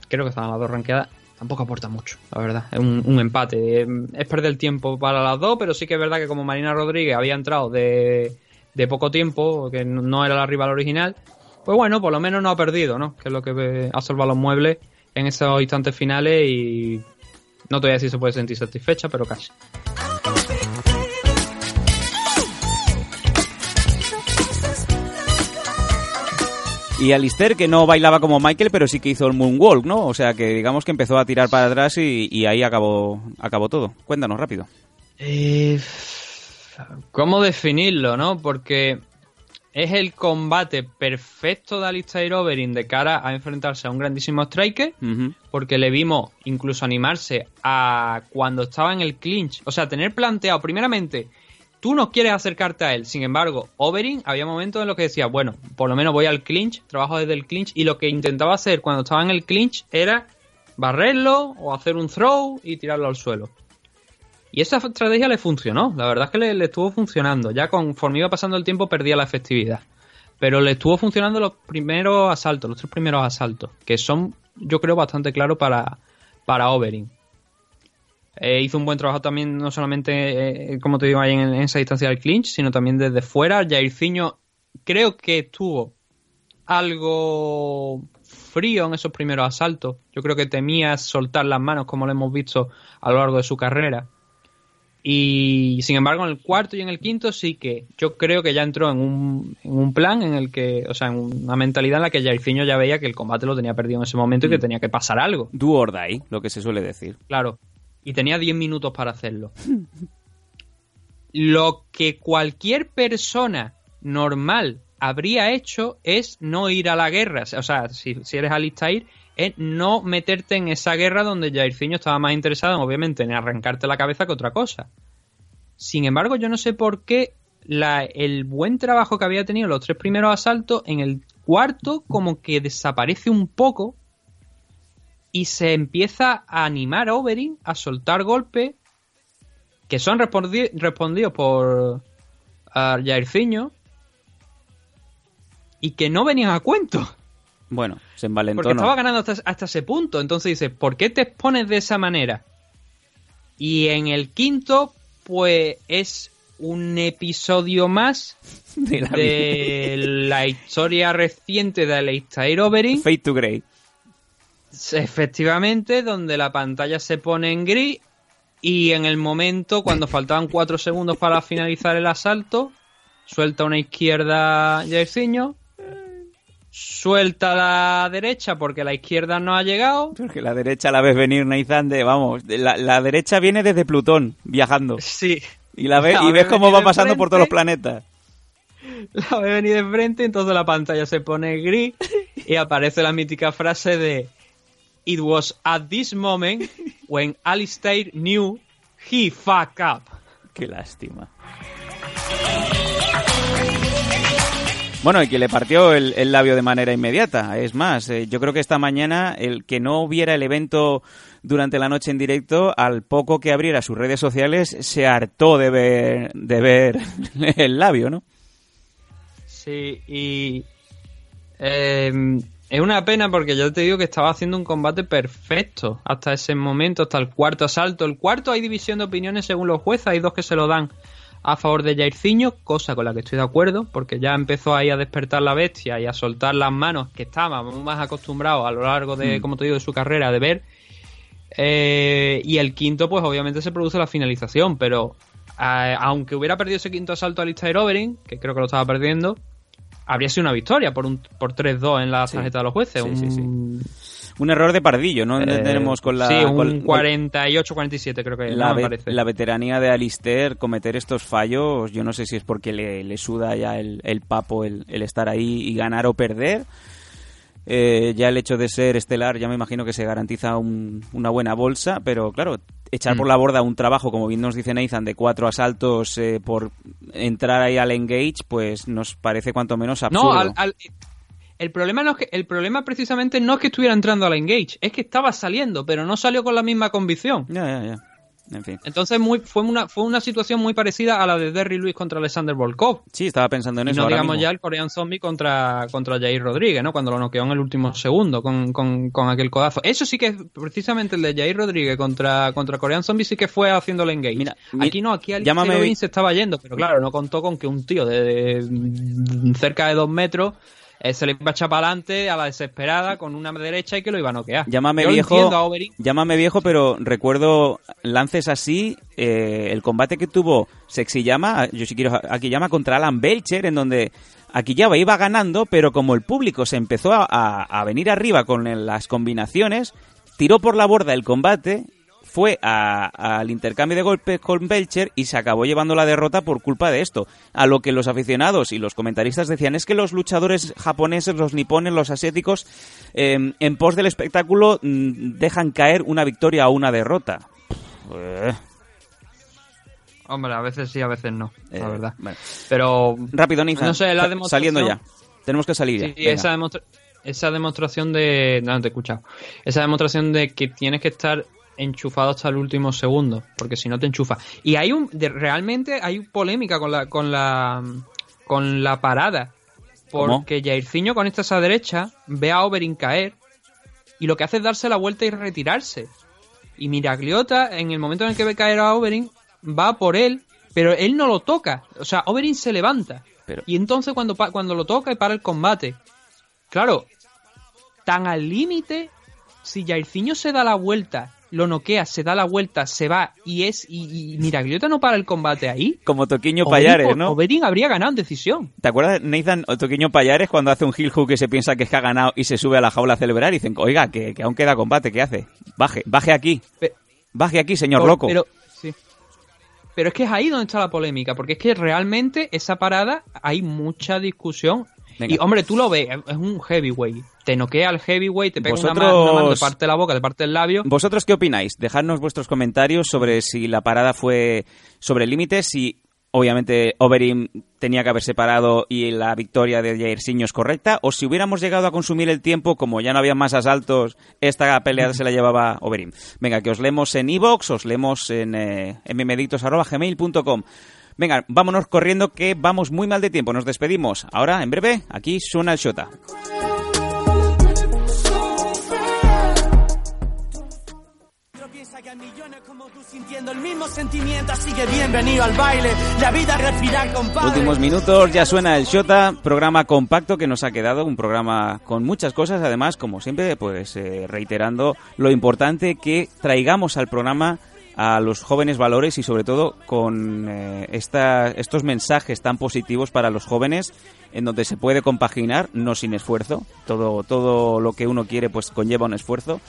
creo que estaban las dos ranqueadas, tampoco aporta mucho, la verdad. Es un, un empate. Eh, Es perder el tiempo para las dos, pero sí que es verdad que como Marina Rodríguez había entrado de, de poco tiempo, que no era la rival original, pues bueno, por lo menos no ha perdido, ¿no? Que es lo que ha salvado los muebles en esos instantes finales y no te voy a decir si se puede sentir satisfecha, pero casi. Y Alistair, que no bailaba como Michael, pero sí que hizo el moonwalk, ¿no? O sea, que digamos que empezó a tirar para atrás y, y ahí acabó, acabó todo. Cuéntanos rápido. Eh, ¿Cómo definirlo, no? Porque es el combate perfecto de Alistair Overeem de cara a enfrentarse a un grandísimo striker, porque le vimos incluso animarse a cuando estaba en el clinch. O sea, tener planteado, primeramente, tú no quieres acercarte a él. Sin embargo, Overeem había momentos en los que decía, bueno, por lo menos voy al clinch, trabajo desde el clinch, y lo que intentaba hacer cuando estaba en el clinch era barrerlo o hacer un throw y tirarlo al suelo. Y esa estrategia le funcionó, la verdad es que le, estuvo funcionando. Ya conforme iba pasando el tiempo perdía la efectividad. Pero le estuvo funcionando los primeros asaltos, los tres primeros asaltos, que son, yo creo, bastante claros para, para Overeem. Eh, hizo un buen trabajo también, no solamente, eh, como te digo, ahí en, en esa distancia del clinch, sino también desde fuera. Jairzinho creo que estuvo algo frío en esos primeros asaltos. Yo creo que temía soltar las manos, como lo hemos visto a lo largo de su carrera. Y sin embargo, en el cuarto y en el quinto sí que yo creo que ya entró en un, en un plan en el que, o sea, en una mentalidad en la que Jairzinho ya veía que el combate lo tenía perdido en ese momento y que tenía que pasar algo. Do or die, lo que se suele decir. Claro. Y tenía 10 minutos para hacerlo. Lo que cualquier persona normal habría hecho es no ir a la guerra. O sea, si, si eres Alistair, es no meterte en esa guerra donde Jairzinho estaba más interesado, obviamente, en arrancarte la cabeza que otra cosa. Sin embargo, yo no sé por qué el buen trabajo que había tenido los tres primeros asaltos, en el cuarto como que desaparece un poco y se empieza a animar a Overeem a soltar golpes que son respondi- respondidos por Jairzinho y que no venían a cuento. Bueno, se Porque envalentonó. estaba ganando hasta, hasta ese punto. Entonces dices, ¿por qué te expones de esa manera? Y en el quinto, pues es un episodio más De la de la historia reciente de Aleister Overeem. Fade to Grey. Efectivamente, donde la pantalla se pone en gris y en el momento, cuando faltaban cuatro segundos para finalizar el asalto, suelta una izquierda Jairzinho, suelta la derecha porque la izquierda no ha llegado. Porque la derecha la ves venir, Nathan, de, vamos, la, la derecha viene desde Plutón, viajando. Sí, Y, la ves, La y ves ve cómo va pasando por todos los planetas. la ve venir de frente, entonces la pantalla se pone gris y aparece la mítica frase de It was at this moment when Alistair knew he fuck up. Qué lástima. Bueno, y que le partió el, el labio de manera inmediata. Es más, eh, yo creo que esta mañana el que no hubiera el evento durante la noche en directo, al poco que abriera sus redes sociales, se hartó de ver, de ver el labio, ¿no? Sí, y eh, es una pena porque yo te digo que estaba haciendo un combate perfecto hasta ese momento, hasta el cuarto asalto. El cuarto hay división de opiniones según los jueces, hay dos que se lo dan a favor de Jairzinho, cosa con la que estoy de acuerdo, porque ya empezó ahí a despertar la bestia y a soltar las manos que estábamos más acostumbrados a lo largo de, Mm. como te digo, de su carrera de ver. Eh, y el quinto, pues obviamente se produce la finalización, pero eh, aunque hubiera perdido ese quinto asalto a Listair Overeem, que creo que lo estaba perdiendo, habría sido una victoria por un por 3-2 en la Sí. tarjeta de los jueces. Sí, un, sí, sí. Un error de pardillo, ¿no? eh, Tenemos con la... sí, un con 48-47 creo que la, no, me parece. la veteranía de Alistair cometer estos fallos, yo no sé si es porque le, le suda ya el, el papo el, el estar ahí y ganar o perder. Eh, ya el hecho de ser estelar, ya me imagino que se garantiza un- una buena bolsa, pero claro, echar Mm. por la borda un trabajo, como bien nos dice Nathan, de cuatro asaltos eh, por entrar ahí al engage, pues nos parece cuanto menos absurdo. No, al- al- el problema no es que el problema precisamente no es que estuviera entrando a la engage, es que estaba saliendo, pero no salió con la misma convicción. Ya, ya, ya. En fin. Entonces muy, fue una fue una situación muy parecida a la de Derry Lewis contra Alexander Volkov. Sí, estaba pensando en Y eso. no ahora digamos mismo. ya el Korean Zombie contra, contra Jair Rodríguez, ¿no? Cuando lo noqueó en el último segundo con, con, con aquel codazo. Eso sí que es precisamente el de Jair Rodríguez contra, contra Korean Zombie sí que fue haciendo el engage. Mira, mi- aquí no, aquí al llámame- se estaba yendo, pero claro, no contó con que un tío de, de cerca de dos metros eh, se le iba a echar para adelante a la desesperada con una derecha y que lo iba a noquear. Llámame Yo viejo, llámame viejo, pero recuerdo lances así, eh, el combate que tuvo Sexy-Llama, yo sí quiero aquí llama contra Alan Belcher, en donde aquí ya iba ganando, pero como el público se empezó a, a- a venir arriba con las combinaciones, tiró por la borda el combate, fue a- al intercambio de golpes con Belcher y se acabó llevando la derrota por culpa de esto. A lo que los aficionados y los comentaristas decían es que los luchadores japoneses, los nipones, los asiáticos, eh, en pos del espectáculo mm, dejan caer una victoria o una derrota. Eh, Hombre, a veces sí, a veces no, eh, la verdad. bueno. Pero Rápido, Nathan. No sé, la demostración- Saliendo ya. Tenemos que salir ya. Sí, esa, demostra- esa demostración de. No, no te he escuchado. Esa demostración de que tienes que estar enchufado hasta el último segundo, porque si no te enchufa. Y hay un. realmente hay polémica con la. con la. con la parada. Porque Jairzinho con esta esa derecha ve a Overin caer y lo que hace es darse la vuelta y retirarse. Y Miragliota, en el momento en el que ve caer a Overin, va por él, pero él no lo toca. O sea, Overin se levanta. Pero- Y entonces cuando, cuando lo toca y para el combate. Claro, tan al límite, si Jairzinho se da la vuelta, lo noquea, se da la vuelta, se va y es y, y Miragliota no para el combate ahí. Como Toquiño Payares, ¿no? Overeem habría ganado en decisión. ¿Te acuerdas, Nathan, o Toquiño Payares, cuando hace un heel hook y se piensa que es que ha ganado y se sube a la jaula a celebrar y dicen, oiga, que, que aún queda combate, ¿qué hace? Baje, baje aquí. Baje aquí, señor loco. Pero, sí. pero es que es ahí donde está la polémica, porque es que realmente esa parada hay mucha discusión. Venga. Y hombre, tú lo ves, es un heavyweight. Te noquea el heavyweight, te pega una, Vosotros- mano, una mano, te parte la boca, te parte el labio. ¿Vosotros qué opináis? Dejadnos vuestros comentarios sobre si la parada fue sobre el límite, si obviamente Overeem tenía que haber separado y la victoria de Jairzinho es correcta, o si hubiéramos llegado a consumir el tiempo, como ya no había más asaltos, esta pelea se la llevaba Overeem. Venga, que os leemos en iVoox, os leemos en eh, mmedictos.gmail.com. Venga, vámonos corriendo que vamos muy mal de tiempo. Nos despedimos. Ahora, en breve, aquí suena el Shota. el mismo sentimiento, así que bienvenido al baile. La vida compadre. Últimos minutos, ya suena el Shota, programa compacto que nos ha quedado, un programa con muchas cosas, además, como siempre, pues eh, reiterando lo importante que traigamos al programa a los jóvenes valores y sobre todo con eh, esta, estos mensajes tan positivos para los jóvenes en donde se puede compaginar, no sin esfuerzo, todo, todo lo que uno quiere pues conlleva un esfuerzo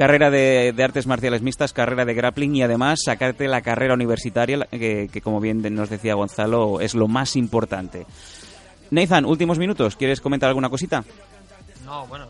carrera de, artes marciales mixtas, carrera de grappling y además sacarte la carrera universitaria, que, como bien nos decía Gonzalo, es lo más importante. Nathan, últimos minutos, ¿quieres comentar alguna cosita? No, bueno,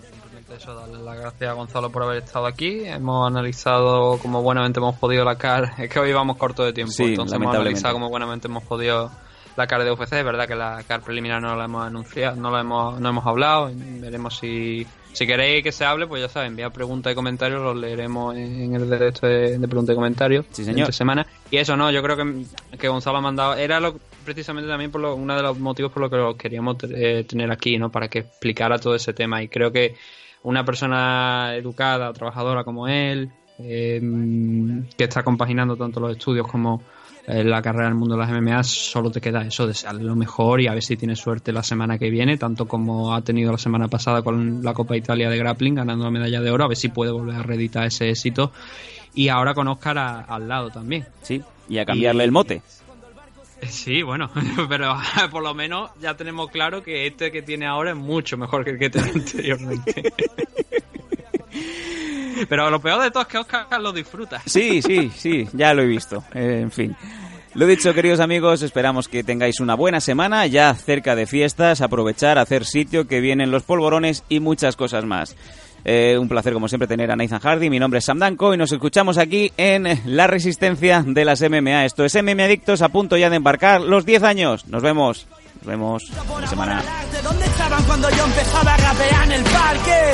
eso, darle las gracias a Gonzalo por haber estado aquí. Hemos analizado como buenamente hemos podido la cara. Es que hoy vamos corto de tiempo, entonces hemos analizado como buenamente hemos podido la cara de UFC. Es verdad que la cara preliminar no la hemos anunciado, no la hemos, no hemos hablado. Veremos si si queréis que se hable, pues ya sabes, envía preguntas y comentarios, los leeremos en el derecho de, de preguntas y comentarios sí, señor. semana. Y eso no, yo creo que, que Gonzalo ha mandado, era lo, precisamente también por lo, uno de los motivos por los que lo queríamos eh, tener aquí, ¿no? Para que explicara todo ese tema. Y creo que una persona educada, trabajadora como él, eh, que está compaginando tanto los estudios como la carrera del mundo de las MMA, solo te queda eso, desearle lo mejor y a ver si tiene suerte la semana que viene, tanto como ha tenido la semana pasada con la Copa Italia de Grappling, ganando la medalla de oro, a ver si puede volver a reeditar ese éxito. Y ahora con Oscar al lado también. Sí, y a cambiarle el mote. Sí, bueno, pero por lo menos ya tenemos claro que este que tiene ahora es mucho mejor que el que tenía anteriormente. Pero lo peor de todo es que Oscar lo disfruta. Sí, sí, sí, ya lo he visto. En fin. Lo dicho, queridos amigos, esperamos que tengáis una buena semana, ya cerca de fiestas, aprovechar, hacer sitio, que vienen los polvorones y muchas cosas más. Eh, un placer, como siempre, tener a Nathan Hardy. Mi nombre es Sam Danko y nos escuchamos aquí en La Resistencia de las MMA. Esto es MMA Adictos, a punto ya de embarcar los 10 años. Nos vemos. Nos vemos. Buena semana. ¿Dónde estaban cuando yo empezaba a rapear en el parque?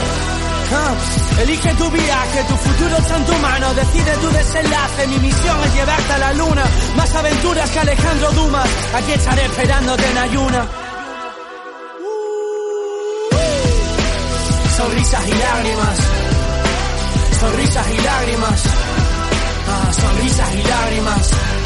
Ah, elige tu viaje, tu futuro está en tu mano, decide tu desenlace, mi misión es llevarte a la luna, más aventuras que Alejandro Dumas, aquí estaré esperándote en ayuna. Sonrisas y lágrimas, sonrisas y lágrimas, ah, sonrisas y lágrimas.